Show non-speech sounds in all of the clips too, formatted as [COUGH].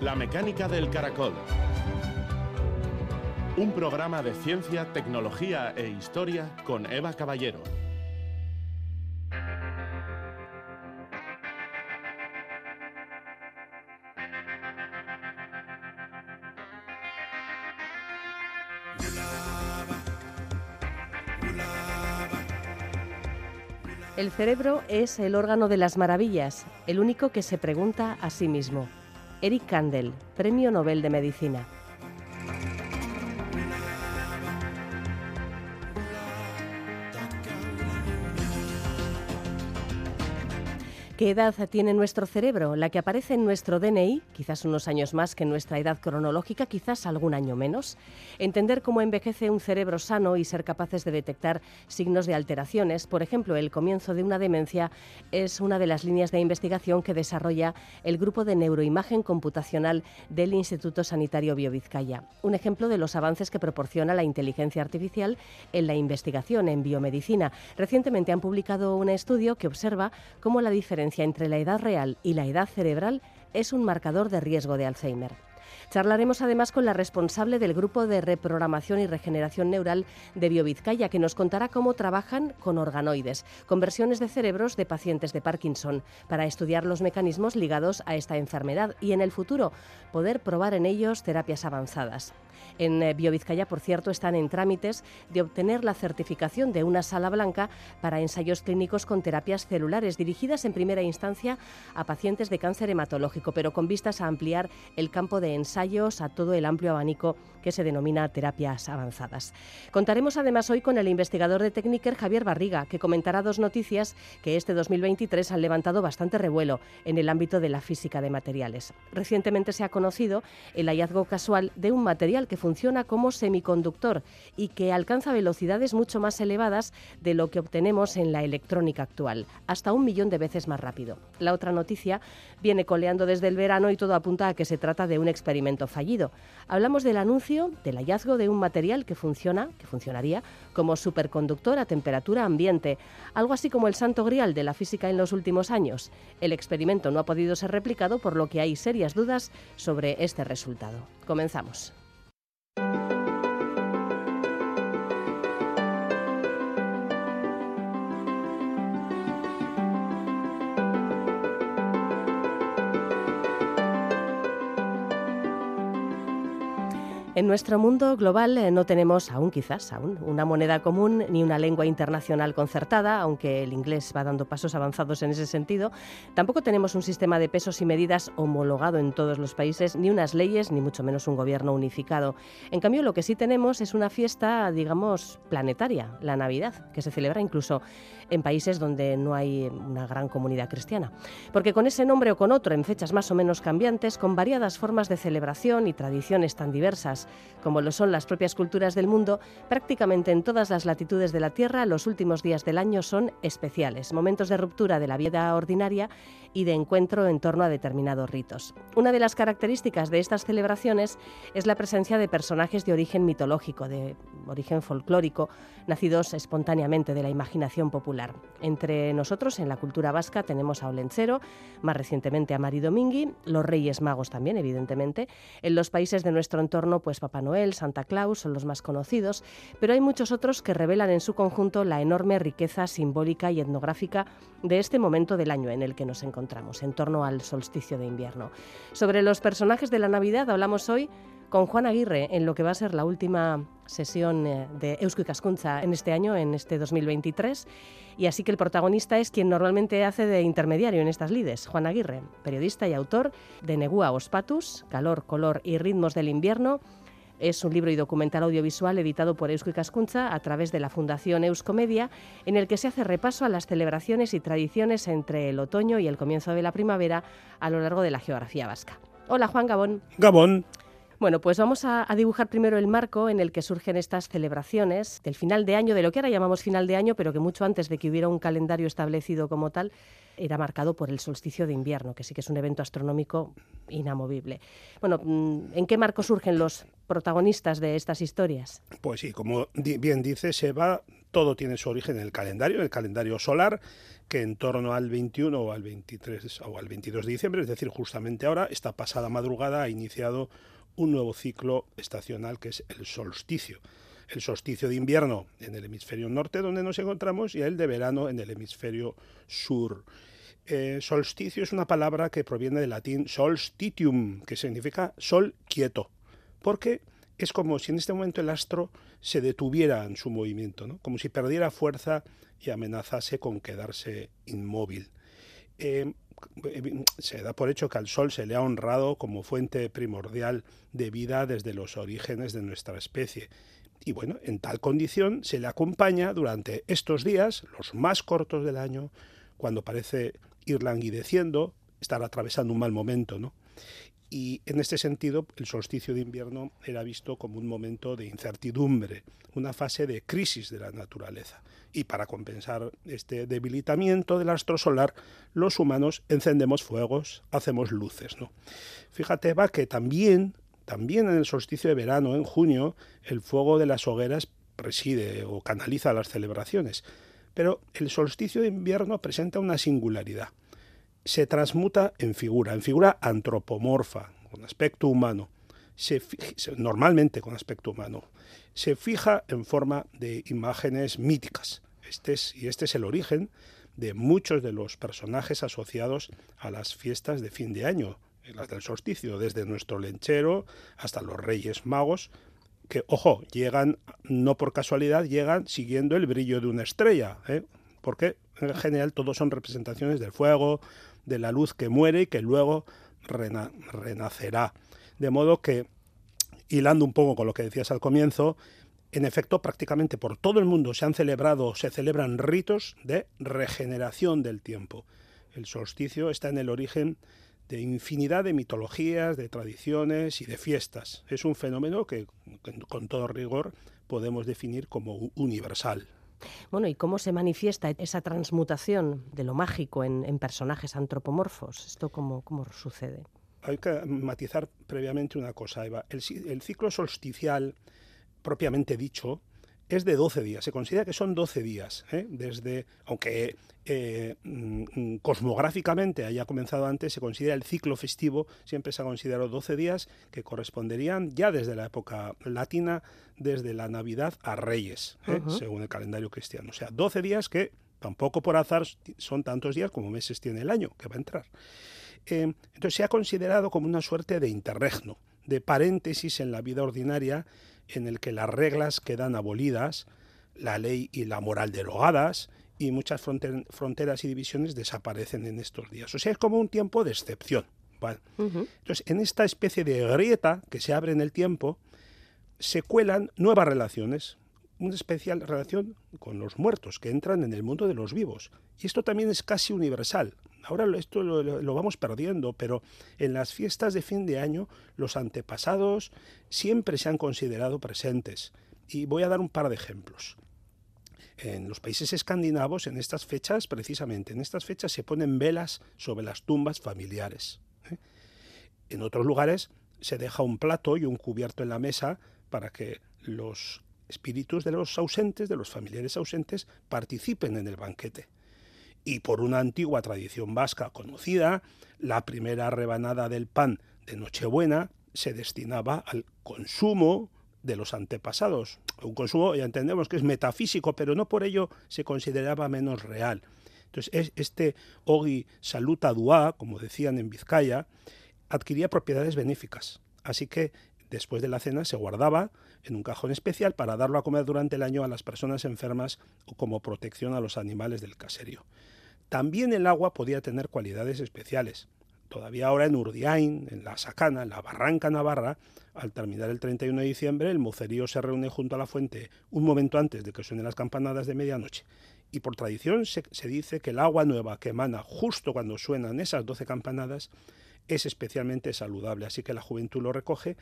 La mecánica del caracol. Un programa de ciencia, tecnología e historia con Eva Caballero. El cerebro es el órgano de las maravillas, el único que se pregunta a sí mismo. Eric Kandel, Premio Nobel de Medicina. ¿Qué edad tiene nuestro cerebro? La que aparece en nuestro DNI, quizás unos años más que nuestra edad cronológica, quizás algún año menos. Entender cómo envejece un cerebro sano y ser capaces de detectar signos de alteraciones, por ejemplo, el comienzo de una demencia, es una de las líneas de investigación que desarrolla el grupo de neuroimagen computacional del Instituto Sanitario Biovizcaya. Un ejemplo de los avances que proporciona la inteligencia artificial en la investigación en biomedicina. Recientemente han publicado un estudio que observa cómo la diferencia entre la edad real y la edad cerebral es un marcador de riesgo de Alzheimer. Charlaremos además con la responsable del Grupo de Reprogramación y Regeneración Neural de Biovizcaya, que nos contará cómo trabajan con organoides, conversiones de cerebros de pacientes de Parkinson, para estudiar los mecanismos ligados a esta enfermedad y en el futuro poder probar en ellos terapias avanzadas. En eh, Biovizcaya, por cierto, están en trámites de obtener la certificación de una sala blanca para ensayos clínicos con terapias celulares dirigidas en primera instancia a pacientes de cáncer hematológico, pero con vistas a ampliar el campo de ensayos a todo el amplio abanico que se denomina terapias avanzadas. Contaremos además hoy con el investigador de Techniker Javier Barriga, que comentará dos noticias que este 2023 han levantado bastante revuelo en el ámbito de la física de materiales. Recientemente se ha conocido el hallazgo casual de un material que funciona como semiconductor y que alcanza velocidades mucho más elevadas de lo que obtenemos en la electrónica actual, hasta un millón de veces más rápido. La otra noticia viene coleando desde el verano y todo apunta a que se trata de un experimento fallido. Hablamos del anuncio del hallazgo de un material que funciona, que funcionaría como superconductor a temperatura ambiente, algo así como el santo grial de la física en los últimos años. El experimento no ha podido ser replicado, por lo que hay serias dudas sobre este resultado. Comenzamos. Thank you. En nuestro mundo global eh, no tenemos aún quizás aún una moneda común ni una lengua internacional concertada, aunque el inglés va dando pasos avanzados en ese sentido. Tampoco tenemos un sistema de pesos y medidas homologado en todos los países, ni unas leyes, ni mucho menos un gobierno unificado. En cambio, lo que sí tenemos es una fiesta, digamos, planetaria, la Navidad, que se celebra incluso en países donde no hay una gran comunidad cristiana. Porque con ese nombre o con otro, en fechas más o menos cambiantes, con variadas formas de celebración y tradiciones tan diversas como lo son las propias culturas del mundo, prácticamente en todas las latitudes de la Tierra los últimos días del año son especiales, momentos de ruptura de la vida ordinaria y de encuentro en torno a determinados ritos. Una de las características de estas celebraciones es la presencia de personajes de origen mitológico, de origen folclórico, nacidos espontáneamente de la imaginación popular. Entre nosotros, en la cultura vasca, tenemos a Olencero, más recientemente a Mari Domingui, los Reyes Magos también, evidentemente. En los países de nuestro entorno, pues Papá Noel, Santa Claus son los más conocidos, pero hay muchos otros que revelan en su conjunto la enorme riqueza simbólica y etnográfica de este momento del año en el que nos encontramos, en torno al solsticio de invierno. Sobre los personajes de la Navidad hablamos hoy con Juan Aguirre en lo que va a ser la última sesión eh, de Eusko Cascunza en este año, en este 2023. Y así que el protagonista es quien normalmente hace de intermediario en estas lides, Juan Aguirre, periodista y autor de Negua Ospatus, Calor, Color y Ritmos del Invierno, es un libro y documental audiovisual editado por Eusko Cascunza a través de la Fundación Euskomedia, en el que se hace repaso a las celebraciones y tradiciones entre el otoño y el comienzo de la primavera a lo largo de la geografía vasca. Hola Juan Gabón. Gabón. Bueno, pues vamos a, dibujar primero el marco en el que surgen estas celebraciones del final de año, de lo que ahora llamamos final de año, pero que mucho antes de que hubiera un calendario establecido como tal, era marcado por el solsticio de invierno, que sí que es un evento astronómico inamovible. Bueno, mm, ¿en qué marco surgen los protagonistas de estas historias? Pues sí, como bien dice Seba, todo tiene su origen en el calendario, en el calendario solar, que en torno al 21 o al 23 o al 22 de diciembre, es decir, justamente ahora, esta pasada madrugada ha iniciado un nuevo ciclo estacional que es el solsticio. El solsticio de invierno en el hemisferio norte, donde nos encontramos, y el de verano en el hemisferio sur. Eh, solsticio es una palabra que proviene del latín solstitium, que significa sol quieto, porque es como si en este momento el astro se detuviera en su movimiento, ¿no? como si perdiera fuerza y amenazase con quedarse inmóvil. Eh, [TSK] se da por hecho que al Sol se le ha honrado como fuente primordial de vida desde los orígenes de nuestra especie. Y bueno, en tal condición se le acompaña durante estos días, los más cortos del año, cuando parece ir languideciendo, estar atravesando un mal momento, ¿no? Y en este sentido, el solsticio de invierno era visto como un momento de incertidumbre, una fase de crisis de la naturaleza. Y para compensar este debilitamiento del astro solar, los humanos encendemos fuegos, hacemos luces. ¿no? Fíjate, va que también, también en el solsticio de verano, en junio, el fuego de las hogueras preside o canaliza las celebraciones. Pero el solsticio de invierno presenta una singularidad se transmuta en figura, en figura antropomorfa, con aspecto humano, se, normalmente con aspecto humano, se fija en forma de imágenes míticas. Este es, y este es el origen de muchos de los personajes asociados a las fiestas de fin de año, las del solsticio, desde nuestro lenchero hasta los reyes magos, que, ojo, llegan, no por casualidad, llegan siguiendo el brillo de una estrella, ¿eh? porque en general todos son representaciones del fuego, de la luz que muere y que luego renacerá. De modo que, hilando un poco con lo que decías al comienzo, en efecto, prácticamente por todo el mundo se han celebrado, se celebran ritos de regeneración del tiempo. El solsticio está en el origen de infinidad de mitologías, de tradiciones y de fiestas. Es un fenómeno que, con todo rigor, podemos definir como universal. Bueno, ¿y cómo se manifiesta esa transmutación de lo mágico en, personajes antropomorfos? ¿Esto cómo, sucede? Hay que matizar previamente una cosa, Eva. El, el ciclo solsticial, propiamente dicho, es de 12 días. Se considera que son 12 días, ¿eh? desde, aunque eh, mm, cosmográficamente haya comenzado antes, se considera el ciclo festivo, siempre se ha considerado 12 días que corresponderían ya desde la época latina, desde la Navidad a Reyes, ¿eh? según el calendario cristiano. O sea, 12 días que tampoco por azar son tantos días como meses tiene el año que va a entrar. Entonces se ha considerado como una suerte de interregno, de paréntesis en la vida ordinaria en el que las reglas quedan abolidas, la ley y la moral derogadas, y muchas fronteras y divisiones desaparecen en estos días. O sea, es como un tiempo de excepción. Entonces, en esta especie de grieta que se abre en el tiempo, se cuelan nuevas relaciones, una especial relación con los muertos que entran en el mundo de los vivos. Y esto también es casi universal. Ahora esto lo, vamos perdiendo, pero en las fiestas de fin de año los antepasados siempre se han considerado presentes. Y voy a dar un par de ejemplos. En los países escandinavos, en estas fechas, precisamente, en estas fechas se ponen velas sobre las tumbas familiares. ¿eh? En otros lugares se deja un plato y un cubierto en la mesa para que los espíritus de los ausentes, de los familiares ausentes, participen en el banquete y por una antigua tradición vasca conocida, la primera rebanada del pan de Nochebuena se destinaba al consumo de los antepasados. Un consumo, ya entendemos que es metafísico, pero no por ello se consideraba menos real. Entonces, este Ogi Saluta Dua, como decían en Vizcaya, adquiría propiedades benéficas. Así que después de la cena se guardaba en un cajón especial para darlo a comer durante el año a las personas enfermas o como protección a los animales del caserio. También el agua podía tener cualidades especiales. Todavía ahora en Urdiain, en la Sacana, en la Barranca Navarra, al terminar el 31 de diciembre, el mocerío se reúne junto a la fuente un momento antes de que suenen las campanadas de medianoche. Y por tradición se, se dice que el agua nueva que emana justo cuando suenan esas doce campanadas es especialmente saludable. Así que la juventud lo recoge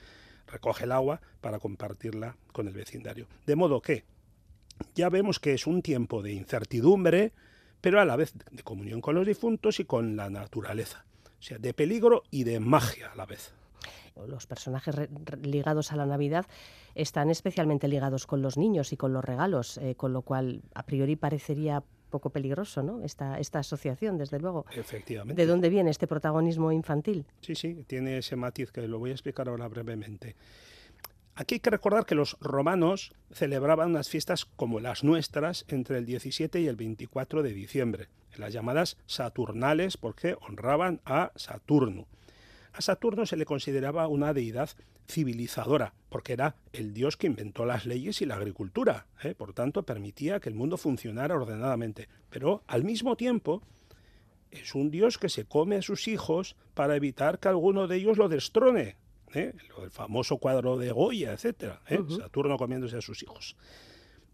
recoge el agua para compartirla con el vecindario. De modo que ya vemos que es un tiempo de incertidumbre, pero a la vez de comunión con los difuntos y con la naturaleza. O sea, de peligro y de magia a la vez. Los personajes ligados a la Navidad están especialmente ligados con los niños y con los regalos, eh, con lo cual a priori parecería poco peligroso, ¿no? Esta, esta asociación, desde luego. Efectivamente. ¿De dónde viene este protagonismo infantil? Sí, sí, tiene ese matiz que lo voy a explicar ahora brevemente. Aquí hay que recordar que los romanos celebraban unas fiestas como las nuestras entre el 17 y el 24 de diciembre, las llamadas Saturnales, porque honraban a Saturno. A Saturno se le consideraba una deidad civilizadora, porque era el dios que inventó las leyes y la agricultura, ¿eh? por tanto permitía que el mundo funcionara ordenadamente. Pero al mismo tiempo es un dios que se come a sus hijos para evitar que alguno de ellos lo destrone, ¿eh? el famoso cuadro de Goya, etc. ¿eh? Saturno comiéndose a sus hijos.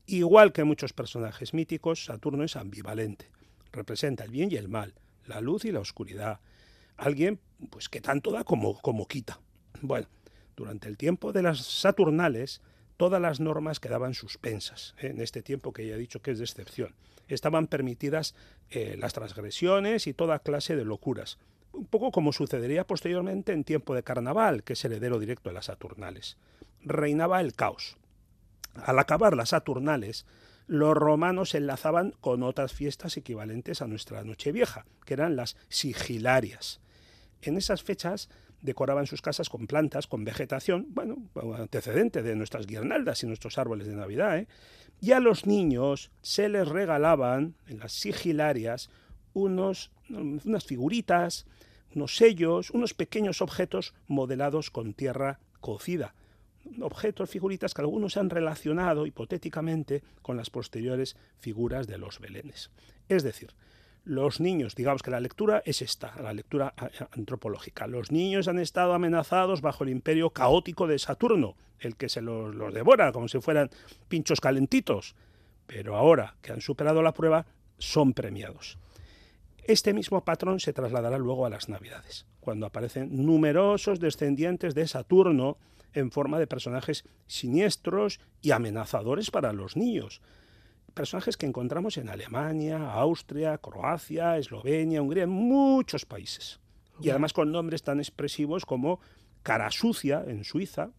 Igual que muchos personajes míticos, Saturno es ambivalente. Representa el bien y el mal, la luz y la oscuridad. Alguien pues que tanto da como, como quita. Bueno, durante el tiempo de las Saturnales, todas las normas quedaban suspensas, ¿eh? en este tiempo que ya he dicho que es de excepción. Estaban permitidas las transgresiones y toda clase de locuras un poco como sucedería posteriormente en tiempo de carnaval, que es heredero directo de las Saturnales. Reinaba el caos. Al acabar las Saturnales, los romanos enlazaban con otras fiestas equivalentes a nuestra Nochevieja, que eran las sigilarias. En esas fechas decoraban sus casas con plantas, con vegetación, bueno, antecedente de nuestras guirnaldas y nuestros árboles de Navidad, ¿eh? y a los niños se les regalaban en las sigilarias unos, unas figuritas, unos sellos, unos pequeños objetos modelados con tierra cocida. Objetos, figuritas que algunos han relacionado hipotéticamente con las posteriores figuras de los belenes. Es decir, los niños, digamos que la lectura es esta, la lectura antropológica. Los niños han estado amenazados bajo el imperio caótico de Saturno, el que se los, los devora como si fueran pinchos calentitos. Pero ahora que han superado la prueba, son premiados. Este mismo patrón se trasladará luego a las Navidades, cuando aparecen numerosos descendientes de Saturno en forma de personajes siniestros y amenazadores para los niños. Personajes que encontramos en Alemania, Austria, Croacia, Eslovenia, Hungría, en muchos países. Y además con nombres tan expresivos como Cara Sucia en Suiza,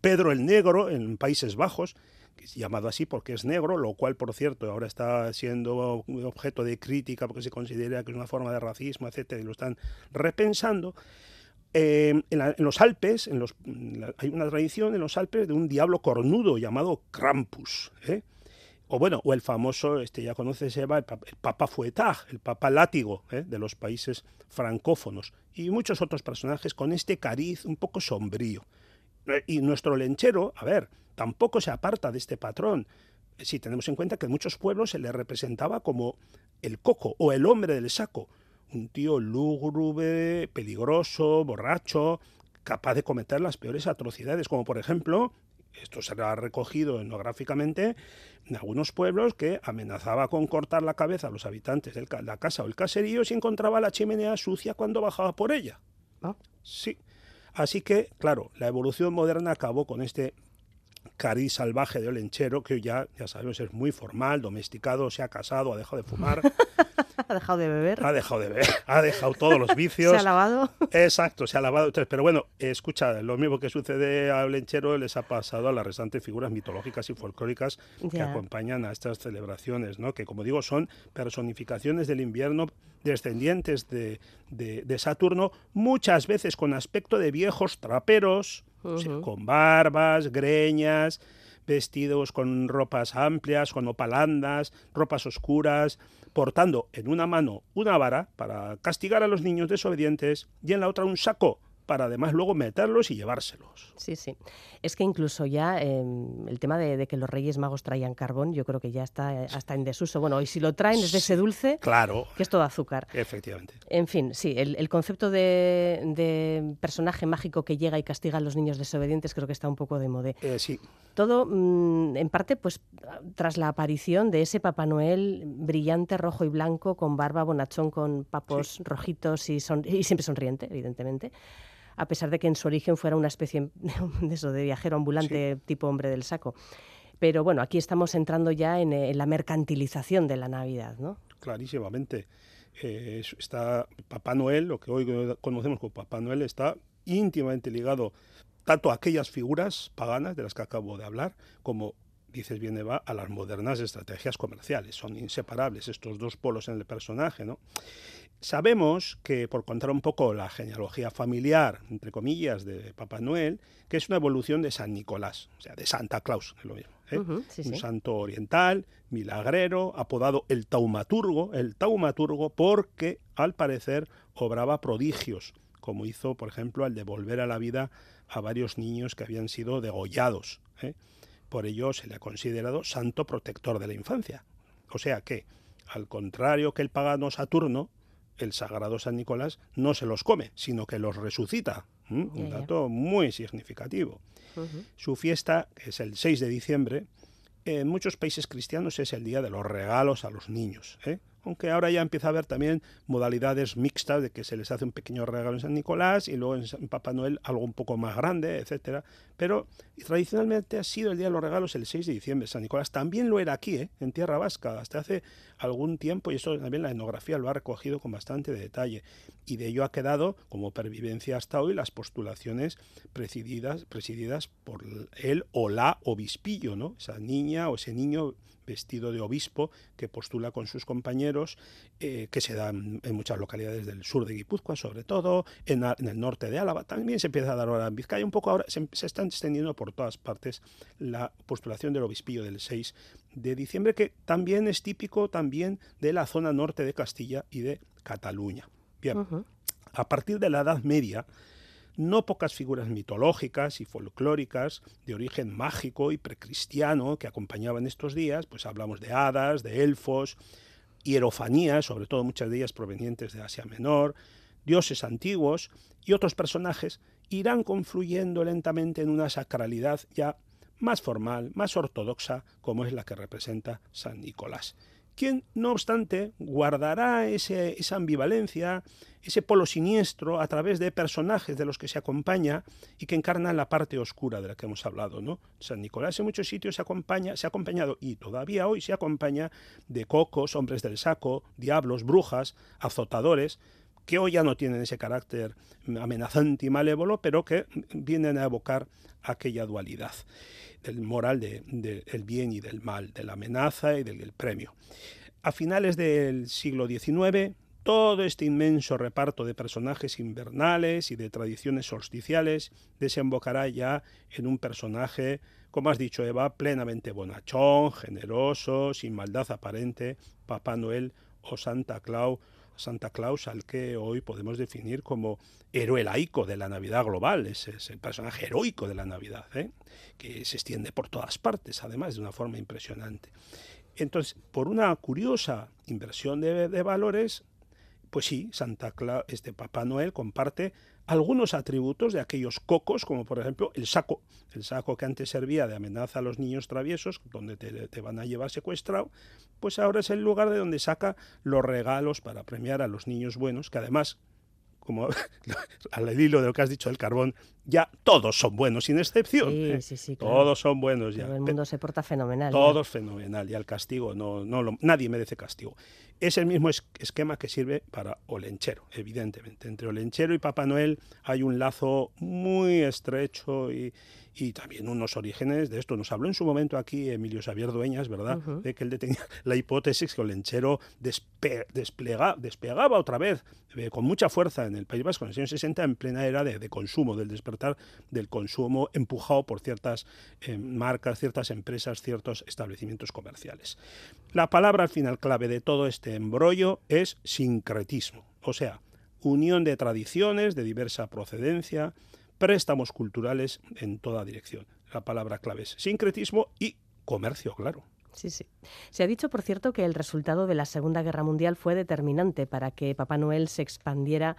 Pedro el Negro en Países Bajos, llamado así porque es negro, lo cual, por cierto, ahora está siendo objeto de crítica porque se considera que es una forma de racismo, etcétera, y lo están repensando. Eh, en, los Alpes, hay una tradición en los Alpes de un diablo cornudo llamado Krampus. ¿eh? O bueno, o el famoso, este ya conoces Eva, el, Papa Fuetag, el Papa Látigo ¿eh? de los países francófonos. Y muchos otros personajes con este cariz un poco sombrío. Y nuestro lenchero, a ver, tampoco se aparta de este patrón. Si tenemos en cuenta que en muchos pueblos se le representaba como el coco o el hombre del saco, un tío lúgubre, peligroso, borracho, capaz de cometer las peores atrocidades, como por ejemplo, esto se ha recogido etnográficamente, en algunos pueblos que amenazaba con cortar la cabeza a los habitantes de la casa o el caserío si encontraba la chimenea sucia cuando bajaba por ella. ¿Ah? Sí. Así que, claro, la evolución moderna acabó con este cariz salvaje de Olenchero, que ya, ya sabemos, es muy formal, domesticado, se ha casado, ha dejado de fumar. [LAUGHS] ha dejado de beber. Ha dejado de beber, ha dejado todos los vicios. [LAUGHS] se ha lavado. Exacto, se ha lavado. Pero bueno, escucha, lo mismo que sucede a Olenchero les ha pasado a las restantes figuras mitológicas y folclóricas que acompañan a estas celebraciones, ¿no? que como digo son personificaciones del invierno descendientes de, de Saturno, muchas veces con aspecto de viejos traperos, con barbas, greñas, vestidos con ropas amplias, con opalandas, ropas oscuras, portando en una mano una vara para castigar a los niños desobedientes y en la otra un saco para además luego meterlos y llevárselos. Sí, sí. Es que incluso ya em, el tema de, que los Reyes Magos traían carbón, yo creo que ya está eh, hasta en desuso. Bueno, y si lo traen es de ese dulce, claro. que es todo azúcar. Efectivamente. En fin, sí, el, concepto de, personaje mágico que llega y castiga a los niños desobedientes creo que está un poco de moda. Eh, sí. Todo, mm, en parte, pues tras la aparición de ese Papá Noel brillante, rojo y blanco, con barba, bonachón, con papos rojitos y, y siempre sonriente, evidentemente a pesar de que en su origen fuera una especie [LAUGHS] de, eso, de viajero ambulante tipo hombre del saco. Pero bueno, aquí estamos entrando ya en, la mercantilización de la Navidad, ¿no? clarísimamente. Eh, está Papá Noel, lo que hoy conocemos como Papá Noel, está íntimamente ligado tanto a aquellas figuras paganas de las que acabo de hablar, como dices bien Eva, a las modernas estrategias comerciales. Son inseparables estos dos polos en el personaje, ¿no? Sabemos que, por contar un poco la genealogía familiar, entre comillas, de Papá Noel, que es una evolución de San Nicolás, o sea, de Santa Claus, es lo mismo. ¿eh? Un santo oriental, milagrero, apodado el taumaturgo, el taumaturgo porque, al parecer, obraba prodigios, como hizo, por ejemplo, al devolver a la vida a varios niños que habían sido degollados. ¿eh? Por ello se le ha considerado santo protector de la infancia. O sea que, al contrario que el pagano Saturno, el sagrado San Nicolás no se los come, sino que los resucita. Un dato muy significativo. Su fiesta, que es el 6 de diciembre, en muchos países cristianos es el día de los regalos a los niños. ¿eh? Aunque ahora ya empieza a haber también modalidades mixtas de que se les hace un pequeño regalo en San Nicolás y luego en Papá Noel algo un poco más grande, etcétera. Pero tradicionalmente ha sido el Día de los Regalos el 6 de diciembre. San Nicolás también lo era aquí, ¿eh? en Tierra Vasca, hasta hace algún tiempo y eso también la etnografía lo ha recogido con bastante detalle. Y de ello ha quedado como pervivencia hasta hoy las postulaciones presididas, presididas por él o la obispillo, ¿no? Esa niña o ese niño vestido de obispo que postula con sus compañeros, eh, que se dan en muchas localidades del sur de Guipúzcoa, sobre todo, en, el norte de Álava. También se empieza a dar ahora en Vizcaya, un poco ahora se, se están extendiendo por todas partes la postulación del obispillo del 6 de diciembre, que también es típico también de la zona norte de Castilla y de Cataluña. Bien, a partir de la Edad Media, no pocas figuras mitológicas y folclóricas de origen mágico y precristiano que acompañaban estos días, pues hablamos de hadas, de elfos, hierofanías, sobre todo muchas de ellas provenientes de Asia Menor, dioses antiguos y otros personajes irán confluyendo lentamente en una sacralidad ya más formal, más ortodoxa, como es la que representa San Nicolás quien, no obstante, guardará esa ambivalencia, ese polo siniestro a través de personajes de los que se acompaña y que encarnan la parte oscura de la que hemos hablado. ¿no? San Nicolás en muchos sitios se, acompaña, se ha acompañado y todavía hoy se acompaña de cocos, hombres del saco, diablos, brujas, azotadores, que hoy ya no tienen ese carácter amenazante y malévolo, pero que vienen a evocar aquella dualidad del moral del bien y del mal, de la amenaza y del, premio. A finales del siglo XIX, todo este inmenso reparto de personajes invernales y de tradiciones solsticiales desembocará ya en un personaje, como has dicho Eva, plenamente bonachón, generoso, sin maldad aparente, Papá Noel o Santa Claus, Santa Claus al que hoy podemos definir como héroe laico de la Navidad global, es, es el personaje heroico de la Navidad, ¿eh? que se extiende por todas partes, además de una forma impresionante. Entonces, por una curiosa inversión de, de valores, pues sí, Santa Claus, este Papá Noel comparte algunos atributos de aquellos cocos, como por ejemplo el saco, el saco que antes servía de amenaza a los niños traviesos, donde te, te, van a llevar secuestrado, pues ahora es el lugar de donde saca los regalos para premiar a los niños buenos, que además como [LAUGHS] al hilo de lo que has dicho del carbón, ya todos son buenos, sin excepción. Sí, ¿eh? sí, sí, Todos son buenos ya. Todo el mundo se porta fenomenal. Todos fenomenal. Y al castigo, no, no nadie merece castigo. Es el mismo esquema que sirve para Olenchero, evidentemente. Entre Olenchero y Papá Noel hay un lazo muy estrecho y, y también unos orígenes de esto. Nos habló en su momento aquí Emilio Xavier Dueñas, ¿verdad? De que él tenía [LAUGHS] la hipótesis que Olenchero desplegaba otra vez eh, con mucha fuerza en el País Vasco en los años 60 en plena era de, consumo, del despertar del consumo empujado por ciertas eh, marcas, ciertas empresas, ciertos establecimientos comerciales. La palabra al final clave de todo este embrollo es sincretismo, o sea, unión de tradiciones de diversa procedencia, préstamos culturales en toda dirección. La palabra clave es sincretismo y comercio, claro. Sí, sí. Se ha dicho, por cierto, que el resultado de la Segunda Guerra Mundial fue determinante para que Papá Noel se expandiera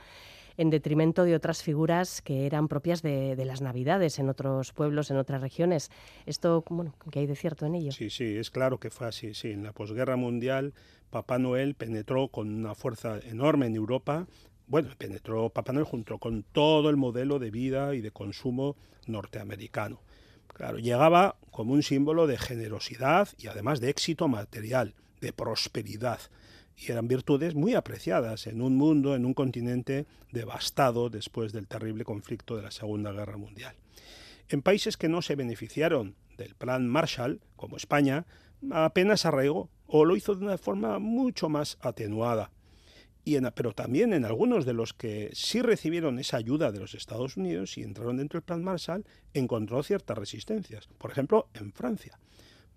en detrimento de otras figuras que eran propias de, las Navidades en otros pueblos, en otras regiones. Esto, bueno, ¿qué hay de cierto en ello? Sí, sí, es claro que fue así. Sí, en la posguerra mundial, Papá Noel penetró con una fuerza enorme en Europa, bueno, penetró Papá Noel junto con todo el modelo de vida y de consumo norteamericano. Claro, llegaba como un símbolo de generosidad y además de éxito material, de prosperidad. y eran virtudes muy apreciadas en un mundo, en un continente devastado después del terrible conflicto de la Segunda Guerra Mundial. En países que no se beneficiaron del Plan Marshall, como España, apenas arraigó o lo hizo de una forma mucho más atenuada. Y pero también en algunos de los que sí recibieron esa ayuda de los Estados Unidos y entraron dentro del Plan Marshall, encontró ciertas resistencias. Por ejemplo, en Francia.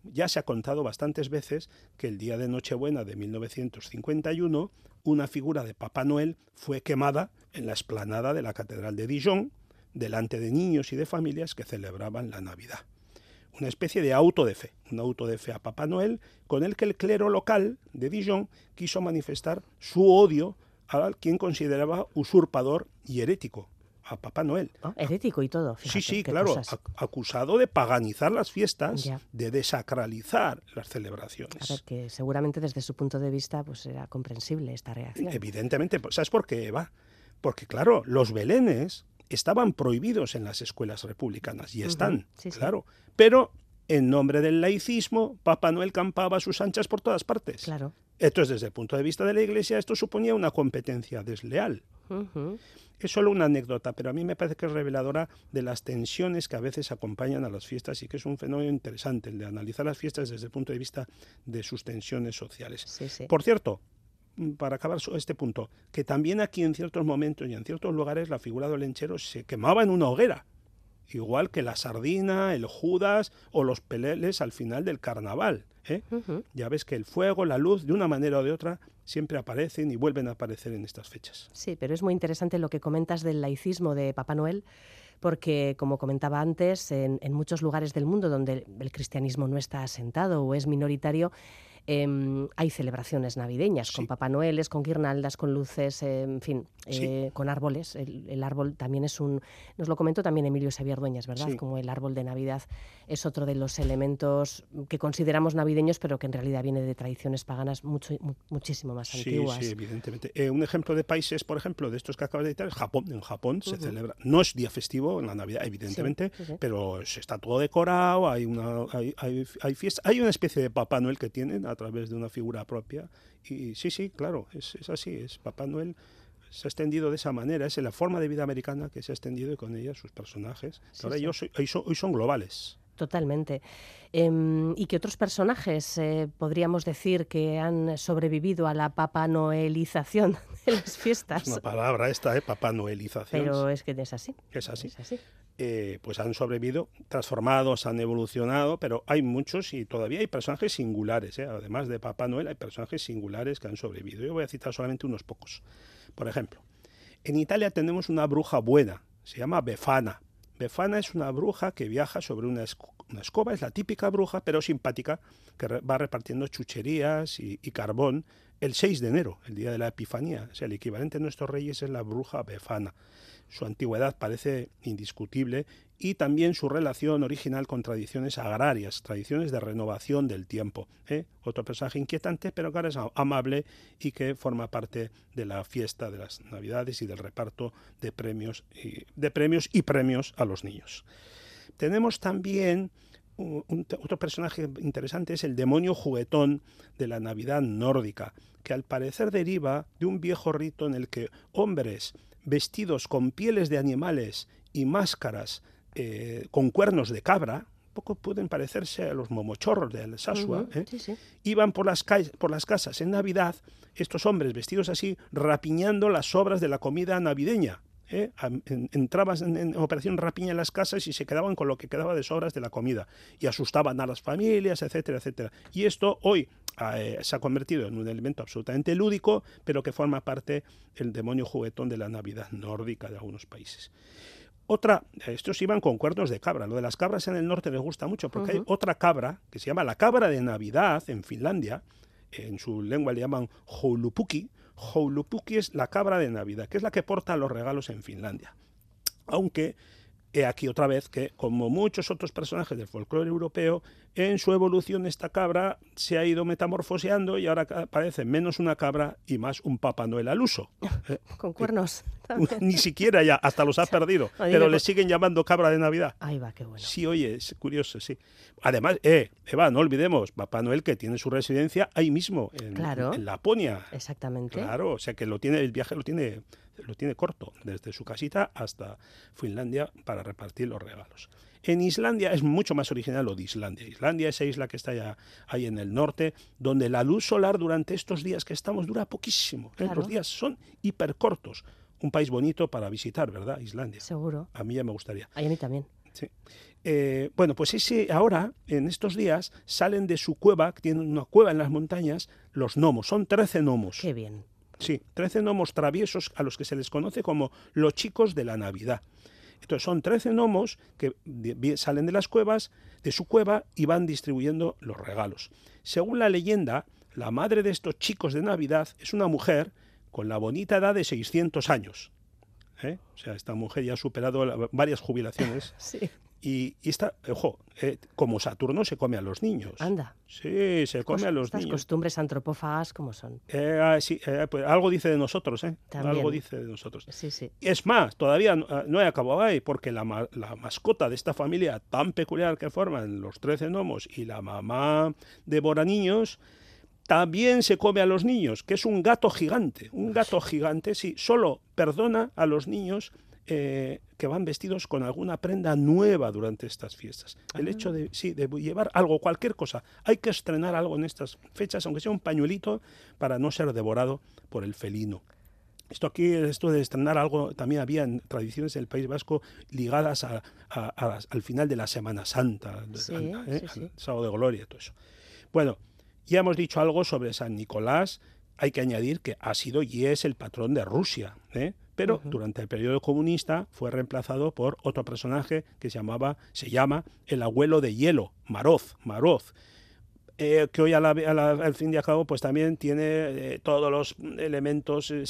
Ya se ha contado bastantes veces que el día de Nochebuena de 1951 una figura de Papá Noel fue quemada en la explanada de la Catedral de Dijon, delante de niños y de familias que celebraban la Navidad una especie de auto de fe, un auto de fe a Papá Noel, con el que el clero local de Dijon quiso manifestar su odio a quien consideraba usurpador y herético, a Papá Noel. Oh, herético y todo. sí, sí, claro, acusado de paganizar las fiestas, de desacralizar las celebraciones. A ver, que seguramente desde su punto de vista pues era comprensible esta reacción. Evidentemente, pues, ¿sabes por qué va? Porque claro, los belenes estaban prohibidos en las escuelas republicanas y están, claro. Pero en nombre del laicismo, Papá Noel campaba sus anchas por todas partes. Claro. Entonces, desde el punto de vista de la Iglesia, esto suponía una competencia desleal. Es solo una anécdota, pero a mí me parece que es reveladora de las tensiones que a veces acompañan a las fiestas y que es un fenómeno interesante el de analizar las fiestas desde el punto de vista de sus tensiones sociales. Por cierto, para acabar este punto, que también aquí en ciertos momentos y en ciertos lugares la figura del lenchero se quemaba en una hoguera, igual que la sardina, el judas o los peleles al final del carnaval. ¿eh? Ya ves que el fuego, la luz, de una manera o de otra, siempre aparecen y vuelven a aparecer en estas fechas. Sí, pero es muy interesante lo que comentas del laicismo de Papá Noel porque, como comentaba antes, en, en, muchos lugares del mundo donde el cristianismo no está asentado o es minoritario, Em, hay celebraciones navideñas con Papá Noel, con guirnaldas, con luces, en fin, eh, con árboles. El, árbol también es un, nos lo comentó también Emilio Xavier Dueñas, ¿verdad? Como el árbol de Navidad es otro de los elementos que consideramos navideños, pero que en realidad viene de tradiciones paganas mucho, muchísimo más antiguas. Sí, evidentemente. Eh, un ejemplo de países, por ejemplo, de estos que acabas de citar, es Japón. En Japón se celebra, no es día festivo en la Navidad, evidentemente, pero está todo decorado, hay una, hay, hay, hay, fiesta, hay una especie de Papá Noel que tienen a través de una figura propia. Y sí, sí, claro, es, es así, es Papá Noel se ha extendido de esa manera, es la forma de vida americana que se ha extendido y con ella sus personajes. ahora Ellos, hoy, son, globales. Totalmente. Em, ¿Y qué otros personajes eh, podríamos decir que han sobrevivido a la Papá Noelización de las fiestas? Es una palabra esta, ¿eh? Papá Noelización. Pero es que es así. Es así. Es así. Eh, pues han sobrevivido, transformados, han evolucionado, pero hay muchos y todavía hay personajes singulares. ¿eh? Además de Papá Noel, hay personajes singulares que han sobrevivido. Yo voy a citar solamente unos pocos. Por ejemplo, en Italia tenemos una bruja buena, se llama Befana. Befana es una bruja que viaja sobre una, escoba, es la típica bruja, pero simpática, que va repartiendo chucherías y, carbón el 6 de enero, el día de la Epifanía. O sea, el equivalente de nuestros reyes es la bruja Befana. Su antigüedad parece indiscutible y también su relación original con tradiciones agrarias, tradiciones de renovación del tiempo. ¿eh? Otro personaje inquietante, pero que ahora es amable y que forma parte de la fiesta de las Navidades y del reparto de premios y, de premios, y premios a los niños. Tenemos también otro personaje interesante, es el demonio juguetón de la Navidad nórdica, que al parecer deriva de un viejo rito en el que hombres vestidos con pieles de animales y máscaras eh, con cuernos de cabra, poco pueden parecerse a los momochorros de Alsasua, ¿eh? iban por las, calles, por las casas en Navidad, estos hombres vestidos así, rapiñando las sobras de la comida navideña. ¿eh? Entraban en, operación rapiña en las casas y se quedaban con lo que quedaba de sobras de la comida y asustaban a las familias, etcétera, etcétera. Y esto hoy eh, se ha convertido en un elemento absolutamente lúdico, pero que forma parte del demonio juguetón de la Navidad nórdica de algunos países. Otra, estos iban con cuernos de cabra. Lo de las cabras en el norte les gusta mucho porque hay otra cabra que se llama la cabra de Navidad en Finlandia. En su lengua le llaman Joulupuki. Joulupuki es la cabra de Navidad, que es la que porta los regalos en Finlandia. Aunque he aquí otra vez que, como muchos otros personajes del folclore europeo, en su evolución esta cabra se ha ido metamorfoseando y ahora parece menos una cabra y más un Papá Noel al uso. [LAUGHS] Con cuernos. [LAUGHS] Ni siquiera ya, hasta los ha [LAUGHS] perdido, pero le siguen llamando cabra de Navidad. Ahí va, qué bueno. Sí, oye, es curioso, sí. Además, eh, Eva, no olvidemos, Papá Noel que tiene su residencia ahí mismo, en, en Laponia. Exactamente. Claro, o sea que lo tiene, el viaje lo tiene lo tiene corto, desde su casita hasta Finlandia para repartir los regalos. En Islandia es mucho más original lo de Islandia. Islandia, esa isla que está allá, ahí en el norte, donde la luz solar durante estos días que estamos dura poquísimo. ¿eh? Los días son hipercortos. Un país bonito para visitar, ¿verdad? Islandia. Seguro. A mí ya me gustaría. A mí también. Sí. Eh, bueno, pues ese ahora, en estos días, salen de su cueva, que tienen una cueva en las montañas, los gnomos. Son 13 gnomos. Qué bien. Sí, 13 gnomos traviesos a los que se les conoce como los chicos de la Navidad. Entonces son 13 gnomos que salen de las cuevas, de su cueva y van distribuyendo los regalos. Según la leyenda, la madre de estos chicos de Navidad es una mujer con la bonita edad de 600 años. ¿eh? O sea, esta mujer ya ha superado varias jubilaciones. [LAUGHS] sí. Y, está, ojo, eh, como Saturno se come a los niños. Anda. Sí, se come a los niños. Las costumbres antropófagas como son. Eh, ah, sí, eh, pues algo dice de nosotros, ¿eh? Algo dice de nosotros. Sí, sí. Es más, todavía no, he acabado ahí, porque la, mascota de esta familia tan peculiar que forman los trece gnomos y la mamá devora niños, también se come a los niños, que es un gato gigante. Un gato gigante, sí, solo perdona a los niños eh, que van vestidos con alguna prenda nueva durante estas fiestas. El hecho de, sí, de llevar algo, cualquier cosa. Hay que estrenar algo en estas fechas, aunque sea un pañuelito, para no ser devorado por el felino. Esto aquí, esto de estrenar algo, también había en tradiciones del País Vasco ligadas al final de la Semana Santa, ¿eh? sábado de gloria, todo eso. Bueno, ya hemos dicho algo sobre San Nicolás, hay que añadir que ha sido y es el patrón de Rusia. ¿eh? Pero durante el periodo comunista fue reemplazado por otro personaje que se llamaba, se llama el abuelo de hielo, Maroz, Maroz. Eh, que hoy al fin y al cabo pues también tiene eh, todos los elementos eh,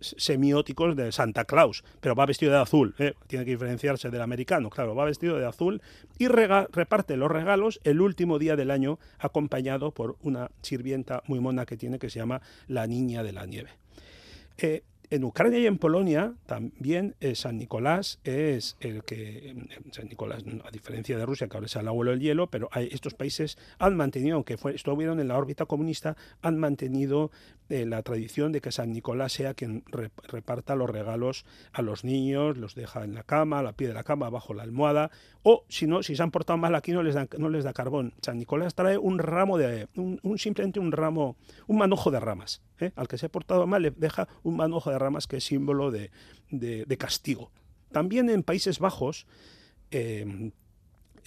semióticos de Santa Claus, pero va vestido de azul, tiene que diferenciarse del americano, claro, va vestido de azul y reparte los regalos el último día del año acompañado por una sirvienta muy mona que tiene que se llama la Niña de la Nieve en Ucrania y en Polonia también eh, San Nicolás es el que, mm, San Nicolás, a diferencia de Rusia, que ahora es el abuelo del hielo, pero estos países han mantenido, aunque fue, estuvieron en la órbita comunista, han mantenido eh, la tradición de que San Nicolás sea quien reparta los regalos a los niños, los deja en la cama, a la pie de la cama, bajo la almohada, o si no, si se han portado mal aquí no les da, no les da carbón. San Nicolás trae un ramo de, un, simplemente un ramo, un manojo de ramas. ¿eh? Al que se ha portado mal le deja un manojo de ramas que es símbolo de, castigo. También en Países Bajos em,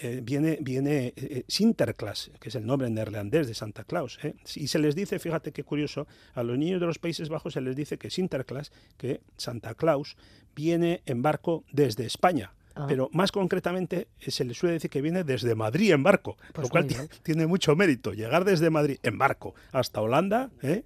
eh, viene, viene eh, Sinterklaas, que es el nombre neerlandés de Santa Claus. ¿eh? Y se les dice, fíjate qué curioso, a los niños de los Países Bajos se les dice que Sinterklaas, que Santa Claus, viene en barco desde España. Ah. Pero más concretamente se les suele decir que viene desde Madrid en barco, lo pues cual tiene mucho mérito. Llegar desde Madrid en barco hasta Holanda, ¿eh?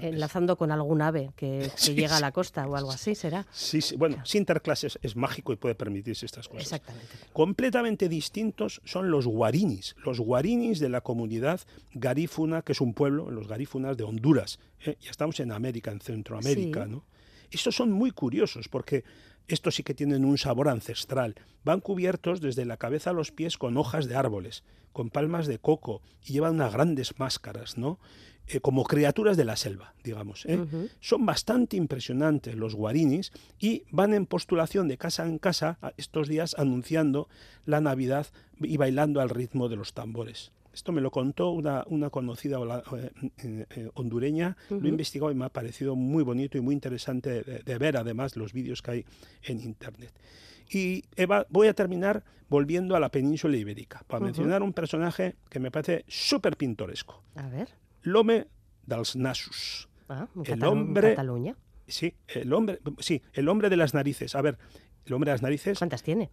Enlazando con algún ave que, llega a la costa o algo así, ¿será? Sí, sí. bueno, Sinterklaas es, es, mágico y puede permitirse estas cosas. Exactamente. Completamente distintos son los guarinis, los guarinis de la comunidad garífuna, que es un pueblo, los garífunas de Honduras. ¿eh? Ya estamos en América, en Centroamérica, ¿no? Estos son muy curiosos porque estos sí que tienen un sabor ancestral. Van cubiertos desde la cabeza a los pies con hojas de árboles, con palmas de coco y llevan unas grandes máscaras, ¿no? Eh, como criaturas de la selva, digamos. ¿eh? Son bastante impresionantes los guarinis y van en postulación de casa en casa estos días anunciando la Navidad y bailando al ritmo de los tambores. Esto me lo contó una, conocida eh, hondureña, lo he investigado y me ha parecido muy bonito y muy interesante de, ver además los vídeos que hay en Internet. Y Eva, voy a terminar volviendo a la península ibérica, para mencionar un personaje que me parece súper pintoresco. A ver l'home dels nassos. Ah, el hombre, Sí, el hombre, sí, el hombre de las narices. A ver, el hombre de las narices. ¿Cuántas tiene?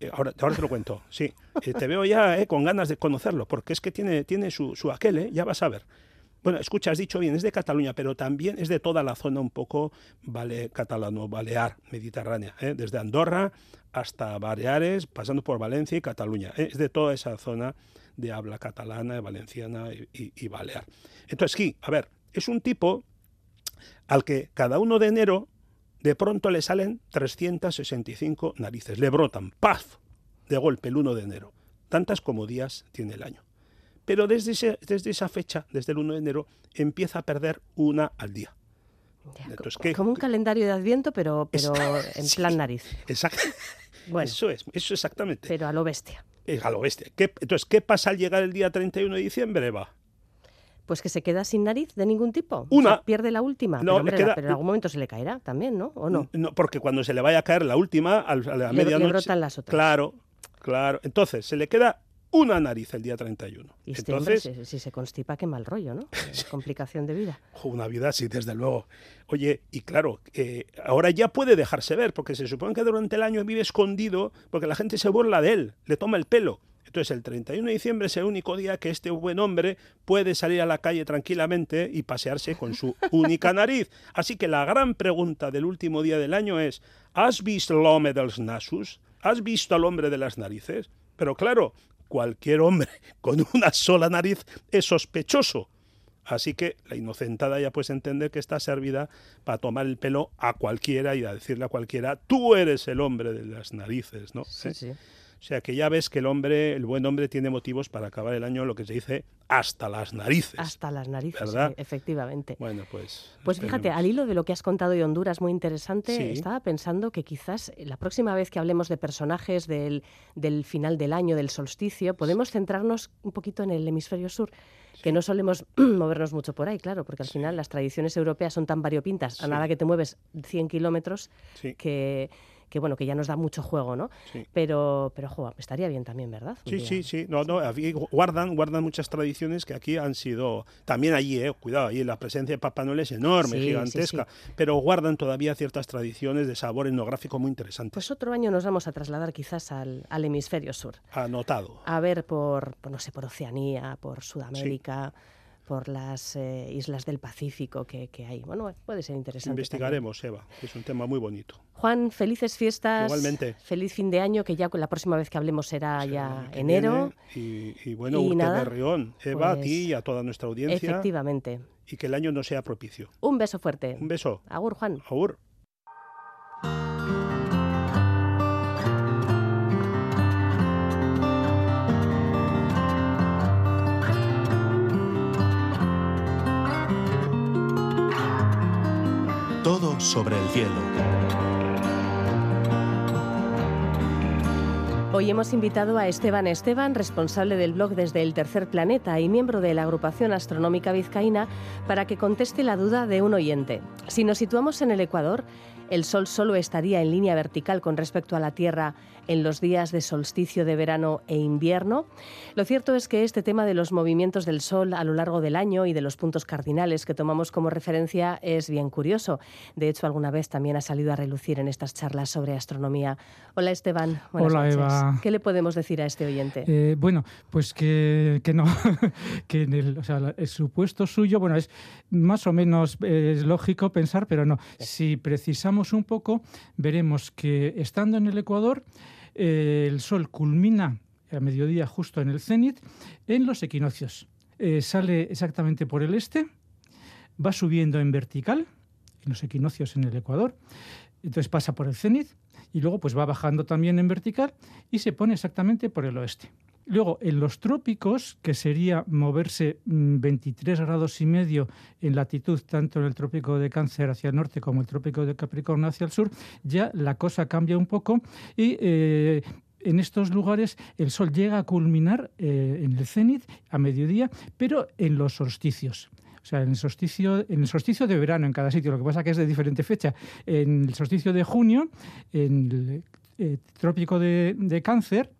Eh, ahora, ahora te lo cuento, sí. Eh, te veo ya eh, con ganas de conocerlo, porque es que tiene, tiene su, su aquel, ya vas a ver. Bueno, escucha, has dicho bien, es de Cataluña, pero también es de toda la zona un poco vale, catalano-balear, mediterránea, ¿eh? desde Andorra hasta Baleares, pasando por Valencia y Cataluña. ¿eh? Es de toda esa zona de habla catalana, valenciana y, y balear. Entonces, sí, a ver, es un tipo al que cada uno de enero de pronto le salen 365 narices, le brotan, ¡paf! de golpe el 1 de enero, tantas como días tiene el año. Pero desde, desde esa fecha, desde el 1 de enero, empieza a perder una al día. Como un calendario de Adviento, pero, pero en plan nariz. Exacto. Bueno, eso es, eso exactamente. Pero a lo bestia. a lo bestia. entonces, ¿qué pasa al llegar el día 31 de diciembre, va? Pues que se queda sin nariz de ningún tipo. Una. pierde la última. No, pero, en algún momento se le caerá también, ¿no? ¿O no? no porque cuando se le vaya a caer la última, a la medianoche. Le brotan las otras. Claro, claro. Entonces, se le queda una nariz el día 31. Y este Entonces, si, se constipa, qué mal rollo, ¿no? [LAUGHS] complicación de vida. [LAUGHS] Una vida, sí, desde luego. Oye, y claro, eh, ahora ya puede dejarse ver, porque se supone que durante el año vive escondido, porque la gente se burla de él, le toma el pelo. Entonces el 31 de diciembre es el único día que este buen hombre puede salir a la calle tranquilamente y pasearse con su [LAUGHS] única nariz. Así que la gran pregunta del último día del año es, ¿has visto el hombre de los nasus? ¿Has visto al hombre de las narices? Pero claro, cualquier hombre [LAUGHS] con una sola nariz es sospechoso. Así que la inocentada ya puede entender que está servida para tomar el pelo a cualquiera y a decirle a cualquiera, tú eres el hombre de las narices, ¿no? Sí, sí. O sea que ya ves que el hombre, el buen hombre, tiene motivos para acabar el año, lo que se dice, hasta las narices. Hasta las narices, ¿verdad? efectivamente. Bueno, pues. Pues fíjate, al hilo de lo que has contado de Honduras, muy interesante, estaba pensando que quizás la próxima vez que hablemos de personajes del, del final del año, del solsticio, podemos centrarnos un poquito en el hemisferio sur que no solemos [CLEARS THROAT] movernos mucho por ahí, claro, porque al final las tradiciones europeas son tan variopintas, a nada que te mueves 100 kilómetros, que que bueno, que ya nos da mucho juego, ¿no? Pero, pero jo, estaría bien también, ¿verdad? sí, sí, sí. No, no, guardan, guardan muchas tradiciones que aquí han sido, también allí, eh, cuidado, allí la presencia de Papá Noel es enorme, gigantesca, pero guardan todavía ciertas tradiciones de sabor etnográfico muy interesantes. Pues otro año nos vamos a trasladar quizás al, hemisferio sur. Anotado. A ver por, no sé, por Oceanía, por Sudamérica por las eh, islas del Pacífico que, hay. Bueno, puede ser interesante. Investigaremos, Eva, es un tema muy bonito. Juan, felices fiestas. Igualmente. Feliz fin de año, que ya la próxima vez que hablemos será ya enero. y, bueno, y Rión. Eva, a ti y a toda nuestra audiencia. Efectivamente. Y que el año no sea propicio. Un beso fuerte. Un beso. Agur, Juan. Agur. Sobre el cielo. Hoy hemos invitado a Esteban Esteban, responsable del blog Desde el Tercer Planeta y miembro de la agrupación astronómica vizcaína, para que conteste la duda de un oyente. Si nos situamos en el Ecuador, el Sol solo estaría en línea vertical con respecto a la Tierra en los días de solsticio de verano e invierno. Lo cierto es que este tema de los movimientos del Sol a lo largo del año y de los puntos cardinales que tomamos como referencia es bien curioso. De hecho, alguna vez también ha salido a relucir en estas charlas sobre astronomía. Hola Esteban. Hola Eva. ¿Qué le podemos decir a este oyente? Eh, bueno, pues que, no, [LAUGHS] que en el, o sea, el supuesto suyo, bueno, es más o menos es lógico pensar, pero no. Si precisamos un poco, veremos que estando en el Ecuador, el Sol culmina a mediodía justo en el cenit en los equinoccios. Eh, sale exactamente por el este, va subiendo en vertical, en los equinoccios en el Ecuador, entonces pasa por el cenit y luego pues va bajando también en vertical y se pone exactamente por el oeste. Luego, en los trópicos, que sería moverse 23 mm, grados y medio en latitud, tanto en el trópico de Cáncer hacia el norte como el trópico de Capricornio hacia el sur, ya la cosa cambia un poco y eh, en estos lugares el Sol llega a culminar eh, en el cenit a mediodía, pero en los solsticios. O sea, en el, solsticio, en el solsticio de verano en cada sitio, lo que pasa que es de diferente fecha. En el solsticio de junio, en el eh, trópico de Cáncer,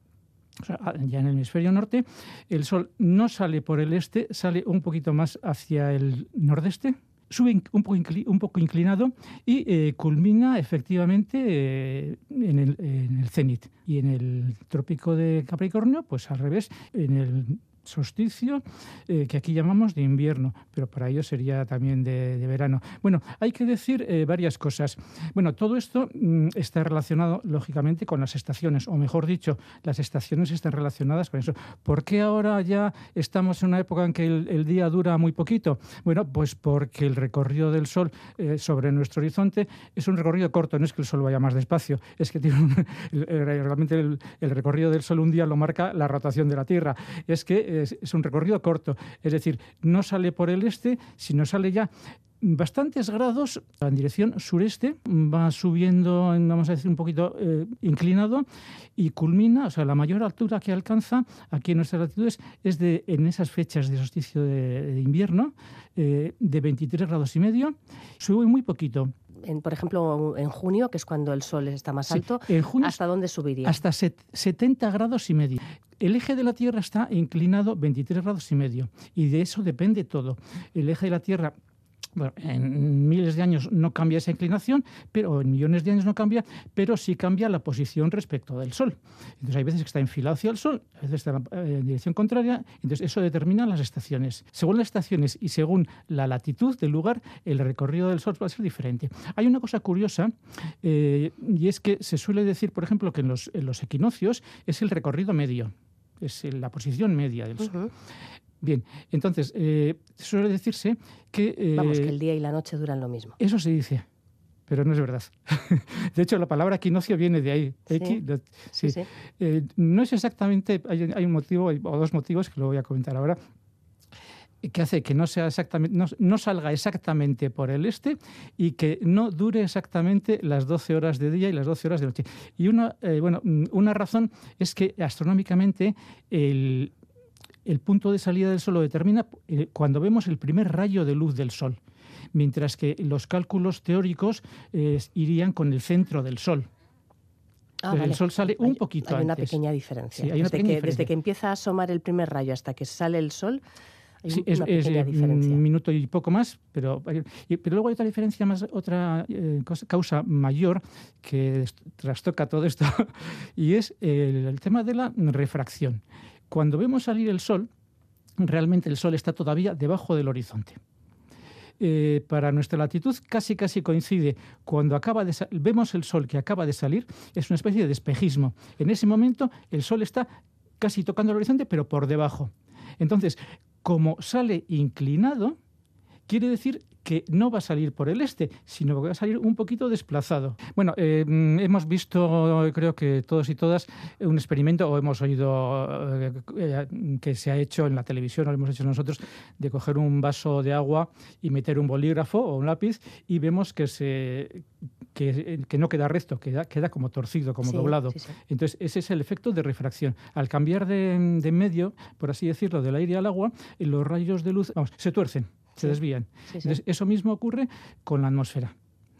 ya en el hemisferio norte, el Sol no sale por el este, sale un poquito más hacia el nordeste, sube un poco, un poco inclinado y eh, culmina efectivamente eh, en, el, en, cenit. Y en el trópico de Capricornio, pues al revés, en el solsticio, eh, que aquí llamamos de invierno, pero para ellos sería también de, verano. Bueno, hay que decir eh, varias cosas. Bueno, todo esto mm, está relacionado, lógicamente, con las estaciones, o mejor dicho, las estaciones están relacionadas con eso. ¿Por qué ahora ya estamos en una época en que el, día dura muy poquito? Bueno, pues porque el recorrido del Sol eh, sobre nuestro horizonte es un recorrido corto, no es que el Sol vaya más despacio, es que tiene [LAUGHS] realmente el, el recorrido del Sol un día lo marca la rotación de la Tierra. Es que es, un recorrido corto, es decir, no sale por el este, sino sale ya bastantes grados en dirección sureste, va subiendo, vamos a decir, un poquito eh, inclinado y culmina, o sea, la mayor altura que alcanza aquí en nuestras latitudes es de, en esas fechas de solsticio de, invierno, eh, de 23 grados y medio, sube muy poquito. En, por ejemplo, en junio, que es cuando el sol está más alto, ¿hasta dónde subiría? Hasta 70 grados y medio. El eje de la Tierra está inclinado 23 grados y medio y de eso depende todo. El eje de la Tierra bueno, en miles de años no cambia esa inclinación, pero en millones de años no cambia, pero sí cambia la posición respecto del Sol. Entonces hay veces que está enfilado hacia el Sol, a veces está en dirección contraria, entonces eso determina las estaciones. Según las estaciones y según la latitud del lugar, el recorrido del Sol va a ser diferente. Hay una cosa curiosa, eh, y es que se suele decir, por ejemplo, que en los equinoccios es el recorrido medio es la posición media del Sol. Bien, entonces, eh, suele decirse que... Eh, Vamos, que el día y la noche duran lo mismo. Eso se dice, pero no es verdad. [LAUGHS] de hecho, la palabra equinoccio viene de ahí. Sí, sí. Eh, no es exactamente, hay, hay, un motivo o dos motivos que lo voy a comentar ahora que hace que no, sea exactamente, no, salga exactamente por el este y que no dure exactamente las 12 horas de día y las 12 horas de noche. Y una, bueno, una razón es que astronómicamente el, el punto de salida del Sol lo determina eh, cuando vemos el primer rayo de luz del Sol, mientras que los cálculos teóricos eh, irían con el centro del Sol. Ah, el Sol sale un poquito hay antes. Una pequeña diferencia. hay una desde, que, desde que empieza a asomar el primer rayo hasta que sale el Sol, hay sí, una es, pequeña diferencia. un minuto y poco más, pero, pero luego hay otra diferencia más, otra eh, causa mayor que trastoca todo esto, [LAUGHS] y es el tema de la refracción. Cuando vemos salir el sol, realmente el sol está todavía debajo del horizonte. Eh, para nuestra latitud casi casi coincide. Cuando acaba vemos el sol que acaba de salir, es una especie de espejismo. En ese momento el sol está casi tocando el horizonte, pero por debajo. Entonces, como sale inclinado, quiere decir que no va a salir por el este, sino que va a salir un poquito desplazado. Bueno, eh, hemos visto, creo que todos y todas, un experimento, o hemos oído eh, que se ha hecho en la televisión, o lo hemos hecho nosotros, de coger un vaso de agua y meter un bolígrafo o un lápiz y vemos que se que, no queda recto, queda, queda como torcido, como doblado. Entonces, ese es el efecto de refracción. Al cambiar de, de, medio, por así decirlo, del aire al agua, los rayos de luz vamos, se tuercen se desvían. Entonces, eso mismo ocurre con la atmósfera.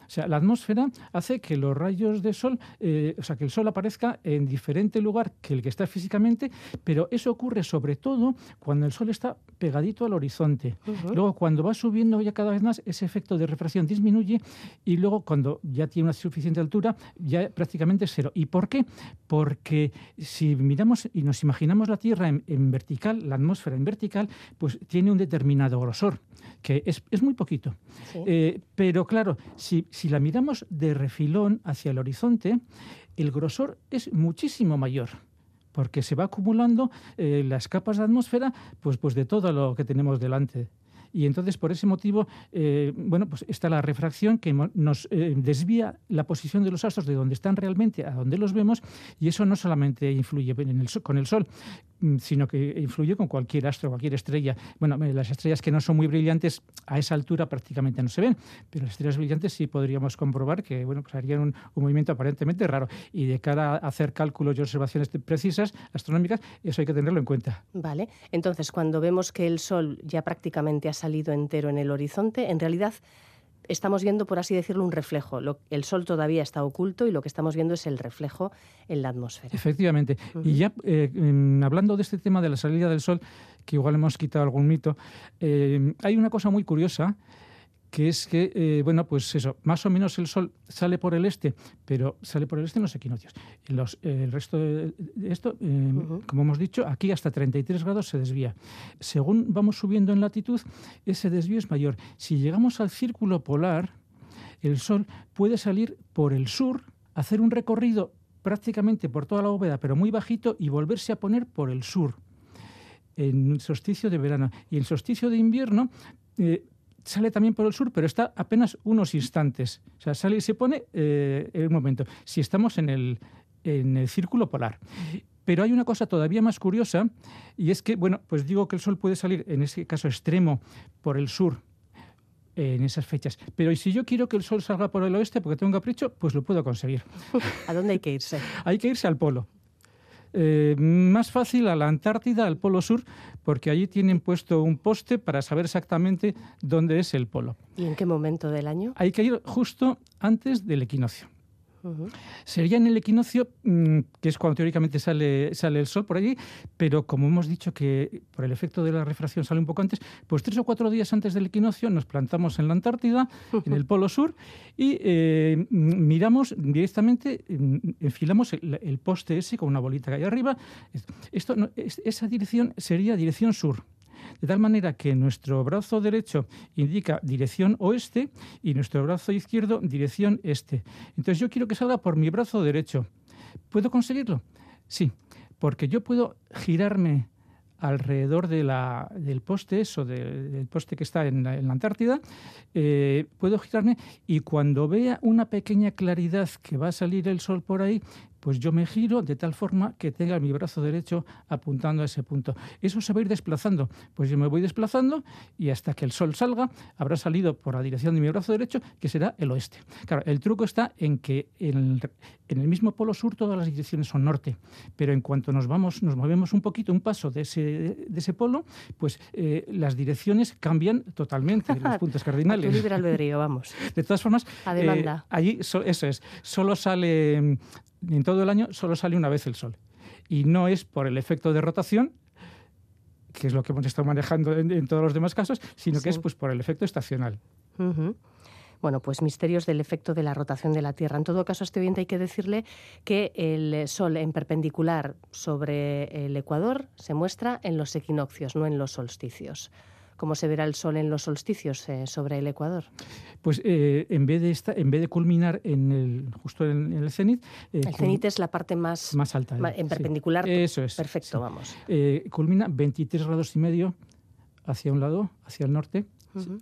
O sea, la atmósfera hace que los rayos de sol, eh, o sea, que el sol aparezca en diferente lugar que el que está físicamente, pero eso ocurre sobre todo cuando el sol está pegadito al horizonte. Luego, cuando va subiendo ya cada vez más, ese efecto de refracción disminuye y luego cuando ya tiene una suficiente altura, ya prácticamente es cero. ¿Y por qué? Porque si miramos y nos imaginamos la Tierra en, vertical, la atmósfera en vertical, pues tiene un determinado grosor, que es, muy poquito. Eh, pero claro, si si la miramos de refilón hacia el horizonte, el grosor es muchísimo mayor porque se va acumulando eh, las capas de atmósfera pues, pues de todo lo que tenemos delante. Y entonces, por ese motivo, eh, bueno, pues está la refracción que nos eh, desvía la posición de los astros de donde están realmente a donde los vemos, y eso no solamente influye con el Sol, sino que influye con cualquier astro, cualquier estrella. Bueno, eh, las estrellas que no son muy brillantes a esa altura prácticamente no se ven, pero las estrellas brillantes sí podríamos comprobar que, bueno, pues harían un, un movimiento aparentemente raro. Y de cara a hacer cálculos y observaciones precisas, astronómicas, eso hay que tenerlo en cuenta. Vale. Entonces, cuando vemos que el Sol ya prácticamente ha salido entero en el horizonte, en realidad estamos viendo, por así decirlo, un reflejo. el Sol todavía está oculto y lo que estamos viendo es el reflejo en la atmósfera. Efectivamente. Y ya eh, hablando de este tema de la salida del Sol, que igual hemos quitado algún mito, eh, hay una cosa muy curiosa que es que, eh, bueno, pues eso, más o menos el Sol sale por el este, pero sale por el este en los equinoccios. los, el resto de, esto, eh, como hemos dicho, aquí hasta 33 grados se desvía. Según vamos subiendo en latitud, ese desvío es mayor. Si llegamos al círculo polar, el Sol puede salir por el sur, hacer un recorrido prácticamente por toda la bóveda, pero muy bajito, y volverse a poner por el sur en el solsticio de verano. Y el solsticio de invierno eh, sale también por el sur, pero está apenas unos instantes. O sea, sale y se pone eh, en un momento. Si estamos en el, en el círculo polar. Pero hay una cosa todavía más curiosa, y es que, bueno, pues digo que el Sol puede salir, en ese caso extremo, por el sur, en esas fechas. Pero si yo quiero que el Sol salga por el oeste porque tengo un capricho, pues lo puedo conseguir. ¿A dónde hay que irse? [LAUGHS] hay que irse al polo. Eh, más fácil a la Antártida, al Polo Sur, porque allí tienen puesto un poste para saber exactamente dónde es el polo. ¿Y en qué momento del año? Hay que ir justo antes del equinoccio. Sería en el equinoccio, mm, que es cuando teóricamente sale, sale el sol por allí, pero como hemos dicho que por el efecto de la refracción sale un poco antes, pues tres o cuatro días antes del equinoccio nos plantamos en la Antártida, en el [LAUGHS] Polo Sur, y eh, miramos directamente, mm, enfilamos el, poste ese con una bolita que hay arriba. Esto, esa dirección sería dirección sur de tal manera que nuestro brazo derecho indica dirección oeste y nuestro brazo izquierdo dirección este. Entonces yo quiero que salga por mi brazo derecho. ¿Puedo conseguirlo? Sí, porque yo puedo girarme alrededor del poste, eso, del poste que está en la, Antártida, eh, puedo girarme y cuando vea una pequeña claridad que va a salir el sol por ahí, pues yo me giro de tal forma que tenga mi brazo derecho apuntando a ese punto. Eso se va a ir desplazando. Pues yo me voy desplazando y hasta que el sol salga habrá salido por la dirección de mi brazo derecho, que será el oeste. Claro, el truco está en que en el, mismo polo sur todas las direcciones son norte, pero en cuanto nos vamos, nos movemos un poquito, un paso de ese, de ese polo, pues eh, las direcciones cambian totalmente, los [LAUGHS] puntos cardinales. libre albedrío, vamos. De todas formas, eh, allí eso es, solo sale en todo el año solo sale una vez el Sol. Y no es por el efecto de rotación, que es lo que hemos estado manejando en, todos los demás casos, sino que es pues, por el efecto estacional. Bueno, pues misterios del efecto de la rotación de la Tierra. En todo caso, a este oyente hay que decirle que el Sol en perpendicular sobre el Ecuador se muestra en los equinoccios, no en los solsticios cómo se verá el sol en los solsticios eh, sobre el Ecuador? Pues eh, en, vez de esta, en vez de culminar en el, justo en, el cenit... Eh, el cenit es la parte más, más alta. en perpendicular. Eso es. Perfecto, vamos. culmina 23 grados y medio hacia un lado, hacia el norte,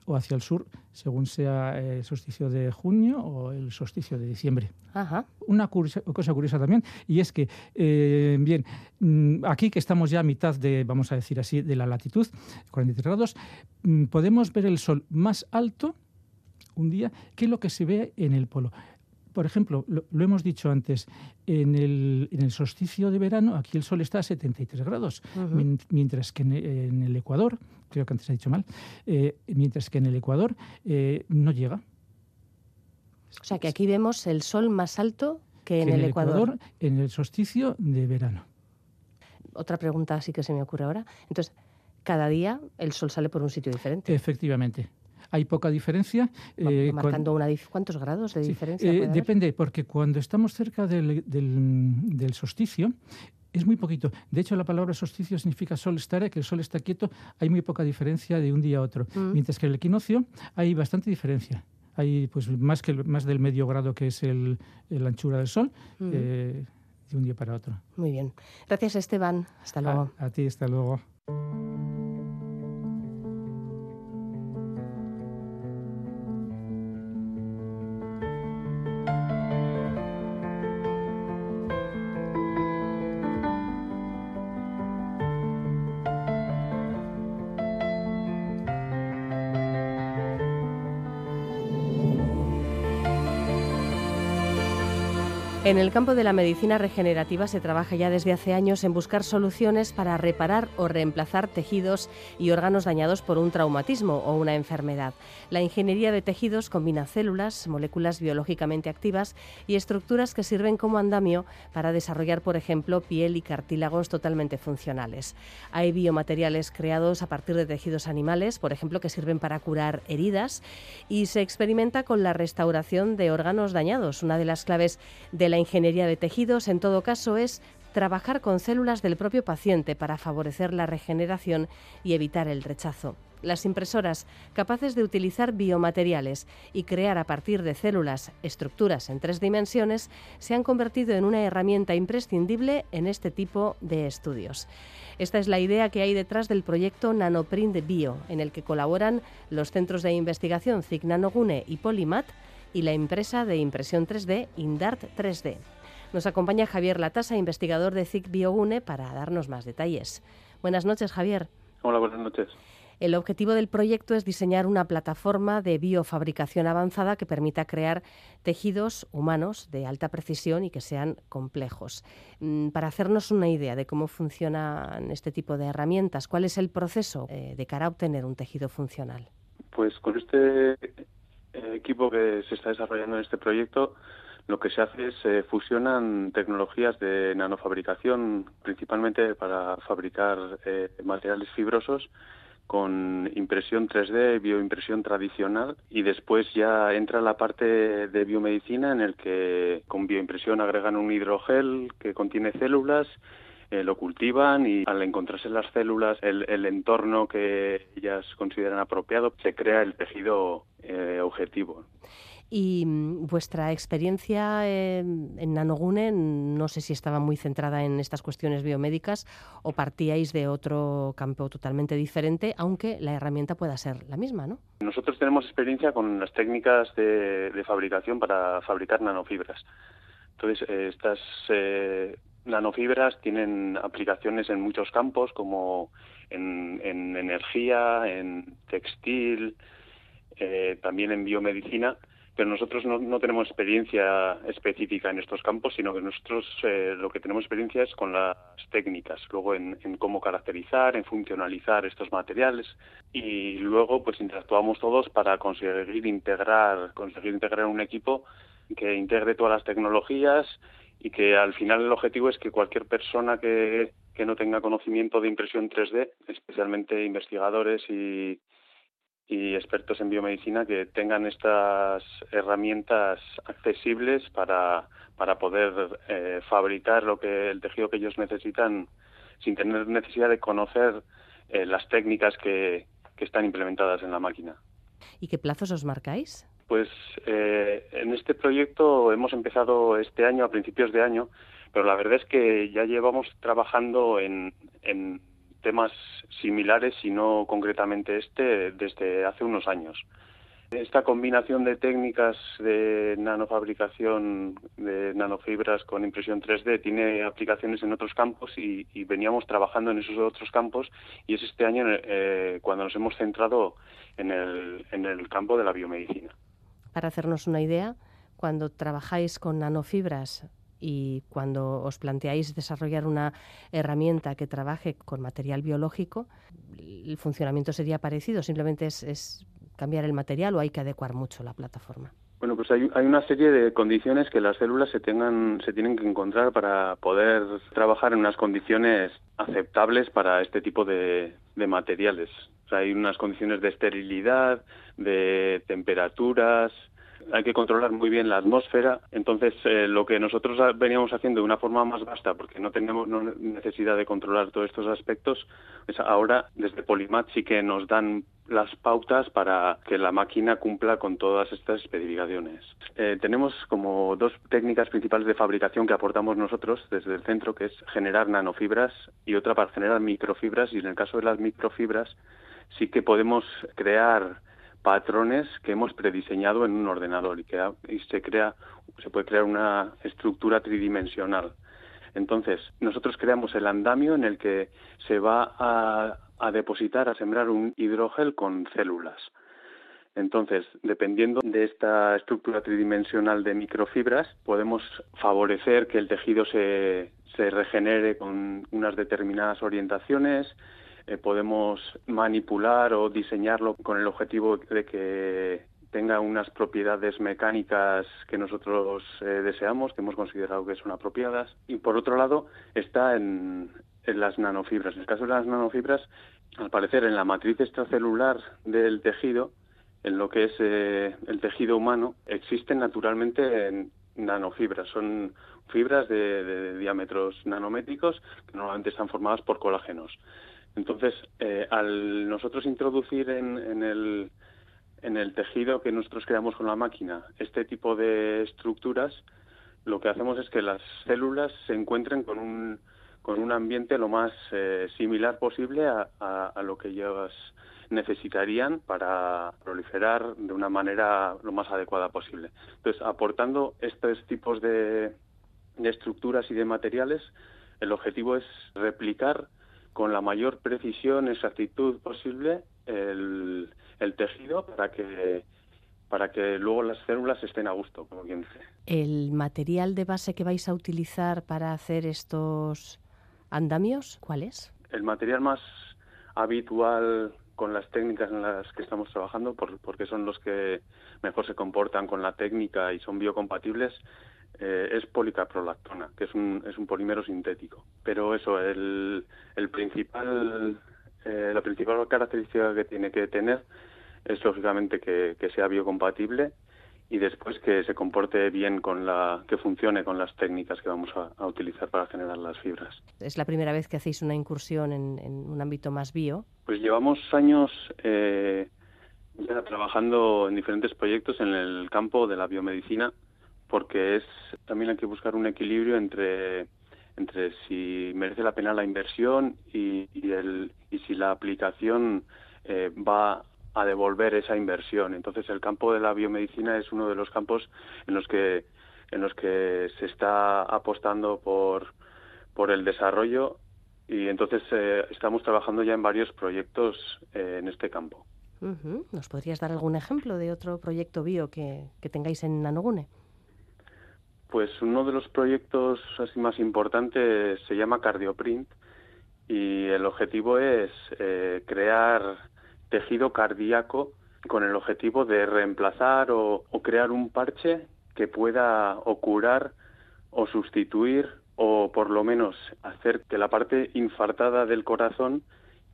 o hacia el sur, según sea el solsticio de junio o el solsticio de diciembre. Una cosa curiosa también, y es que, eh, bien, mm, aquí que estamos ya a mitad de, vamos a decir así, de la latitud, 43 grados, mm, podemos ver el sol más alto un día que lo que se ve en el polo por ejemplo, lo, hemos dicho antes, en el, en el, solsticio de verano aquí el sol está a 73 grados, mientras que en, el Ecuador, creo que antes he dicho mal, eh, mientras que en el Ecuador eh, no llega. O sea que aquí vemos el sol más alto que en, el, Ecuador. En el solsticio de verano. Otra pregunta sí que se me ocurre ahora. Entonces, cada día el sol sale por un sitio diferente. Efectivamente hay poca diferencia. Eh, marcando una, ¿Cuántos grados de diferencia? Eh, depende, porque cuando estamos cerca del, del, solsticio, es muy poquito. De hecho, la palabra solsticio significa sol estar, que el sol está quieto, hay muy poca diferencia de un día a otro. Mm. Mientras que el equinoccio hay bastante diferencia. Hay pues más que más del medio grado que es el, la anchura del sol mm. eh, de un día para otro. Muy bien. Gracias, Esteban. Hasta luego. a ti, hasta luego. En el campo de la medicina regenerativa se trabaja ya desde hace años en buscar soluciones para reparar o reemplazar tejidos y órganos dañados por un traumatismo o una enfermedad. La ingeniería de tejidos combina células, moléculas biológicamente activas y estructuras que sirven como andamio para desarrollar, por ejemplo, piel y cartílagos totalmente funcionales. Hay biomateriales creados a partir de tejidos animales, por ejemplo, que sirven para curar heridas y se experimenta con la restauración de órganos dañados. Una de las claves de la la ingeniería de tejidos, en todo caso, es trabajar con células del propio paciente para favorecer la regeneración y evitar el rechazo. Las impresoras, capaces de utilizar biomateriales y crear a partir de células estructuras en tres dimensiones, se han convertido en una herramienta imprescindible en este tipo de estudios. Esta es la idea que hay detrás del proyecto Nanoprint Bio, en el que colaboran los centros de investigación CIC Nanogune y Polymat, y la empresa de impresión 3D Indart 3D. Nos acompaña Javier Latasa, investigador de CIC Biogune, para darnos más detalles. Buenas noches, Javier. Hola, buenas noches. El objetivo del proyecto es diseñar una plataforma de biofabricación avanzada que permita crear tejidos humanos de alta precisión y que sean complejos. Mm, para hacernos una idea de cómo funcionan este tipo de herramientas, ¿cuál es el proceso eh, de cara a obtener un tejido funcional? Pues con este equipo que se está desarrollando en este proyecto, lo que se hace es se fusionan tecnologías de nanofabricación, principalmente para fabricar eh, materiales fibrosos, con impresión 3D, bioimpresión tradicional y después ya entra la parte de biomedicina en el que con bioimpresión agregan un hidrogel que contiene células eh, lo cultivan y al encontrarse en las células el, el, entorno que ellas consideran apropiado, se crea el tejido eh, objetivo. Y mm, vuestra experiencia en, en, Nanogune, no sé si estaba muy centrada en estas cuestiones biomédicas o partíais de otro campo totalmente diferente, aunque la herramienta pueda ser la misma, ¿no? Nosotros tenemos experiencia con las técnicas de, de fabricación para fabricar nanofibras. Entonces, eh, estas eh, nanofibras tienen aplicaciones en muchos campos, como en, en energía, en textil, eh, también en biomedicina, pero nosotros no, no, tenemos experiencia específica en estos campos, sino que nosotros eh, lo que tenemos experiencia es con las técnicas, luego en, en, cómo caracterizar, en funcionalizar estos materiales y luego pues interactuamos todos para conseguir integrar, conseguir integrar un equipo que integre todas las tecnologías y que al final el objetivo es que cualquier persona que, que no tenga conocimiento de impresión 3D, especialmente investigadores y, y expertos en biomedicina que tengan estas herramientas accesibles para, para poder eh, fabricar lo que el tejido que ellos necesitan sin tener necesidad de conocer eh, las técnicas que, que están implementadas en la máquina. ¿Y qué plazos os marcáis? Pues eh, en este proyecto hemos empezado este año, a principios de año, pero la verdad es que ya llevamos trabajando en, temas similares, y no concretamente este, desde hace unos años. Esta combinación de técnicas de nanofabricación de nanofibras con impresión 3D tiene aplicaciones en otros campos y, veníamos trabajando en esos otros campos y es este año eh, cuando nos hemos centrado en el campo de la biomedicina. Para hacernos una idea, cuando trabajáis con nanofibras y cuando os planteáis desarrollar una herramienta que trabaje con material biológico, el funcionamiento sería parecido, simplemente es, es cambiar el material o hay que adecuar mucho la plataforma. Bueno, pues hay, hay, una serie de condiciones que las células se tengan, se tienen que encontrar para poder trabajar en unas condiciones aceptables para este tipo de, materiales. Hay unas condiciones de esterilidad, de temperaturas, hay que controlar muy bien la atmósfera. Entonces, eh, lo que nosotros veníamos haciendo de una forma más vasta, porque no tenemos necesidad de controlar todos estos aspectos, es ahora desde Polimat sí que nos dan las pautas para que la máquina cumpla con todas estas especificaciones. Eh, tenemos como dos técnicas principales de fabricación que aportamos nosotros desde el centro, que es generar nanofibras y otra para generar microfibras. Y en el caso de las microfibras sí que podemos crear patrones que hemos prediseñado en un ordenador y que y se crea se puede crear una estructura tridimensional. Entonces, nosotros creamos el andamio en el que se va a, depositar, a sembrar un hidrogel con células. Entonces, dependiendo de esta estructura tridimensional de microfibras, podemos favorecer que el tejido se, se regenere con unas determinadas orientaciones, eh, podemos manipular o diseñarlo con el objetivo de que tenga unas propiedades mecánicas que nosotros eh, deseamos, que hemos considerado que son apropiadas. Y por otro lado está en, las nanofibras. En el caso de las nanofibras, al parecer en la matriz extracelular del tejido, en lo que es eh, el tejido humano, existen naturalmente en nanofibras. Son fibras de, diámetros nanométricos que normalmente están formadas por colágenos. Entonces, eh, al nosotros introducir en, el, en el tejido que nosotros creamos con la máquina este tipo de estructuras, lo que hacemos es que las células se encuentren con un, con un ambiente lo más eh, similar posible a, lo que ellas necesitarían para proliferar de una manera lo más adecuada posible. Entonces, aportando estos tipos de estructuras y de materiales, el objetivo es replicar con la mayor precisión, exactitud posible el, tejido para que para que luego las células estén a gusto, como quien dice. ¿El material de base que vais a utilizar para hacer estos andamios, cuál es? El material más habitual con las técnicas en las que estamos trabajando, porque son los que mejor se comportan con la técnica y son biocompatibles, eh, es policaprolactona, que es un, es un polímero sintético. Pero eso, el, el principal, eh, la principal característica que tiene que tener es lógicamente que, sea biocompatible y después que se comporte bien con la que funcione con las técnicas que vamos a, utilizar para generar las fibras. ¿Es la primera vez que hacéis una incursión en, un ámbito más bio? Pues llevamos años eh, ya trabajando en diferentes proyectos en el campo de la biomedicina porque es también hay que buscar un equilibrio entre si merece la pena la inversión y, el, y si la aplicación eh, va a devolver esa inversión. Entonces el campo de la biomedicina es uno de los campos en los que en los que se está apostando por por el desarrollo y entonces eh, estamos trabajando ya en varios proyectos eh, en este campo. ¿Nos podrías dar algún ejemplo de otro proyecto bio que tengáis en Nanogune? Pues uno de los proyectos así más importantes se llama Cardioprint y el objetivo es eh, crear tejido cardíaco con el objetivo de reemplazar o, crear un parche que pueda o curar o sustituir o por lo menos hacer que la parte infartada del corazón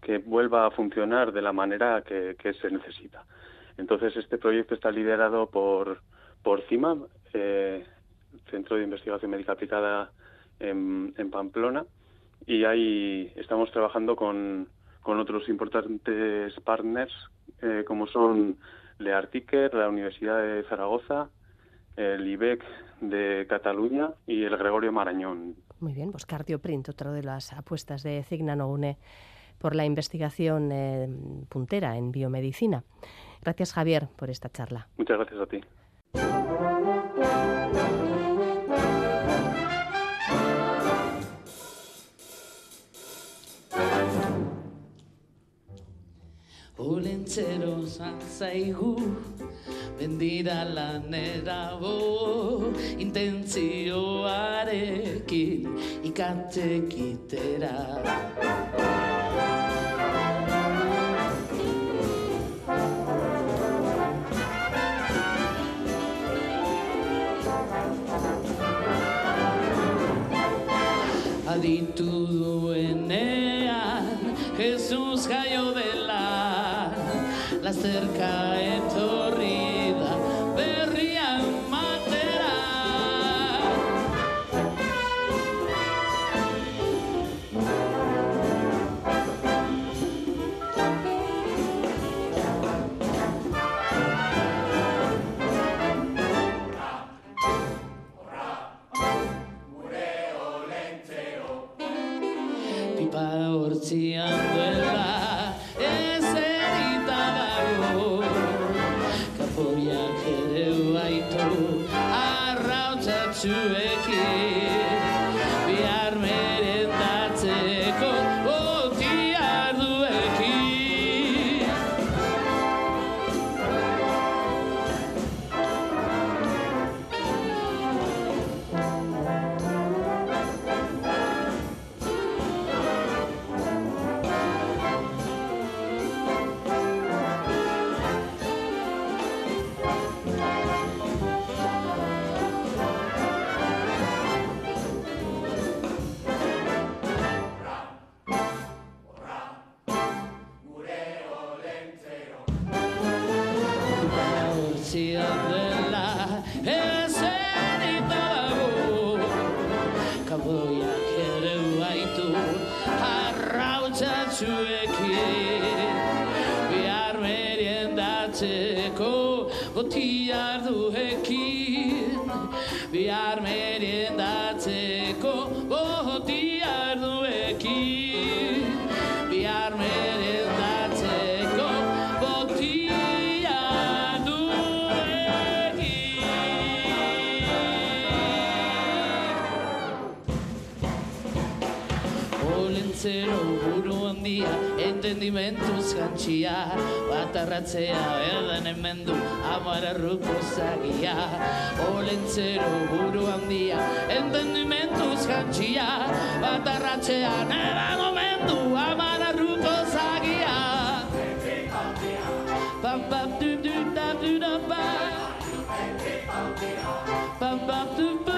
que vuelva a funcionar de la manera que, se necesita. Entonces este proyecto está liderado por por CIMA, eh, Centro de Investigación Médica Aplicada en, Pamplona, y ahí estamos trabajando con, otros importantes partners eh, como son Leartiker, la Universidad de Zaragoza, el IBEC de Cataluña y el Gregorio Marañón. Muy bien, pues Cardioprint, otra de las apuestas de Cignano UNE por la investigación eh, puntera en biomedicina. Gracias Javier por esta charla. Muchas gracias a ti. Olentzero zantzaigu Bendira lanera bo Intentzioarekin Ikatzekitera cerca etorrida boti arduekin Bihar meriendatzeko boti arduekin Bihar meriendatzeko boti arduekin Olentzero buru handia, entendimentuz jantxia Batarratzea erdan emendu, amararruko zagia Olentzero buru handia, entendimentuz jantxia Batarratzea erdan omendu, amararruko zagia Pam pam du du da du da ba Pam pam du ba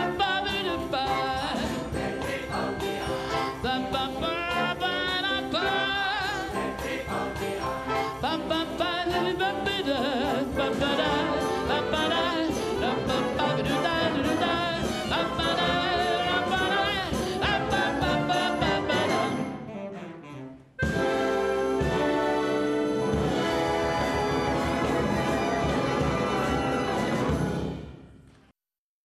ba ba da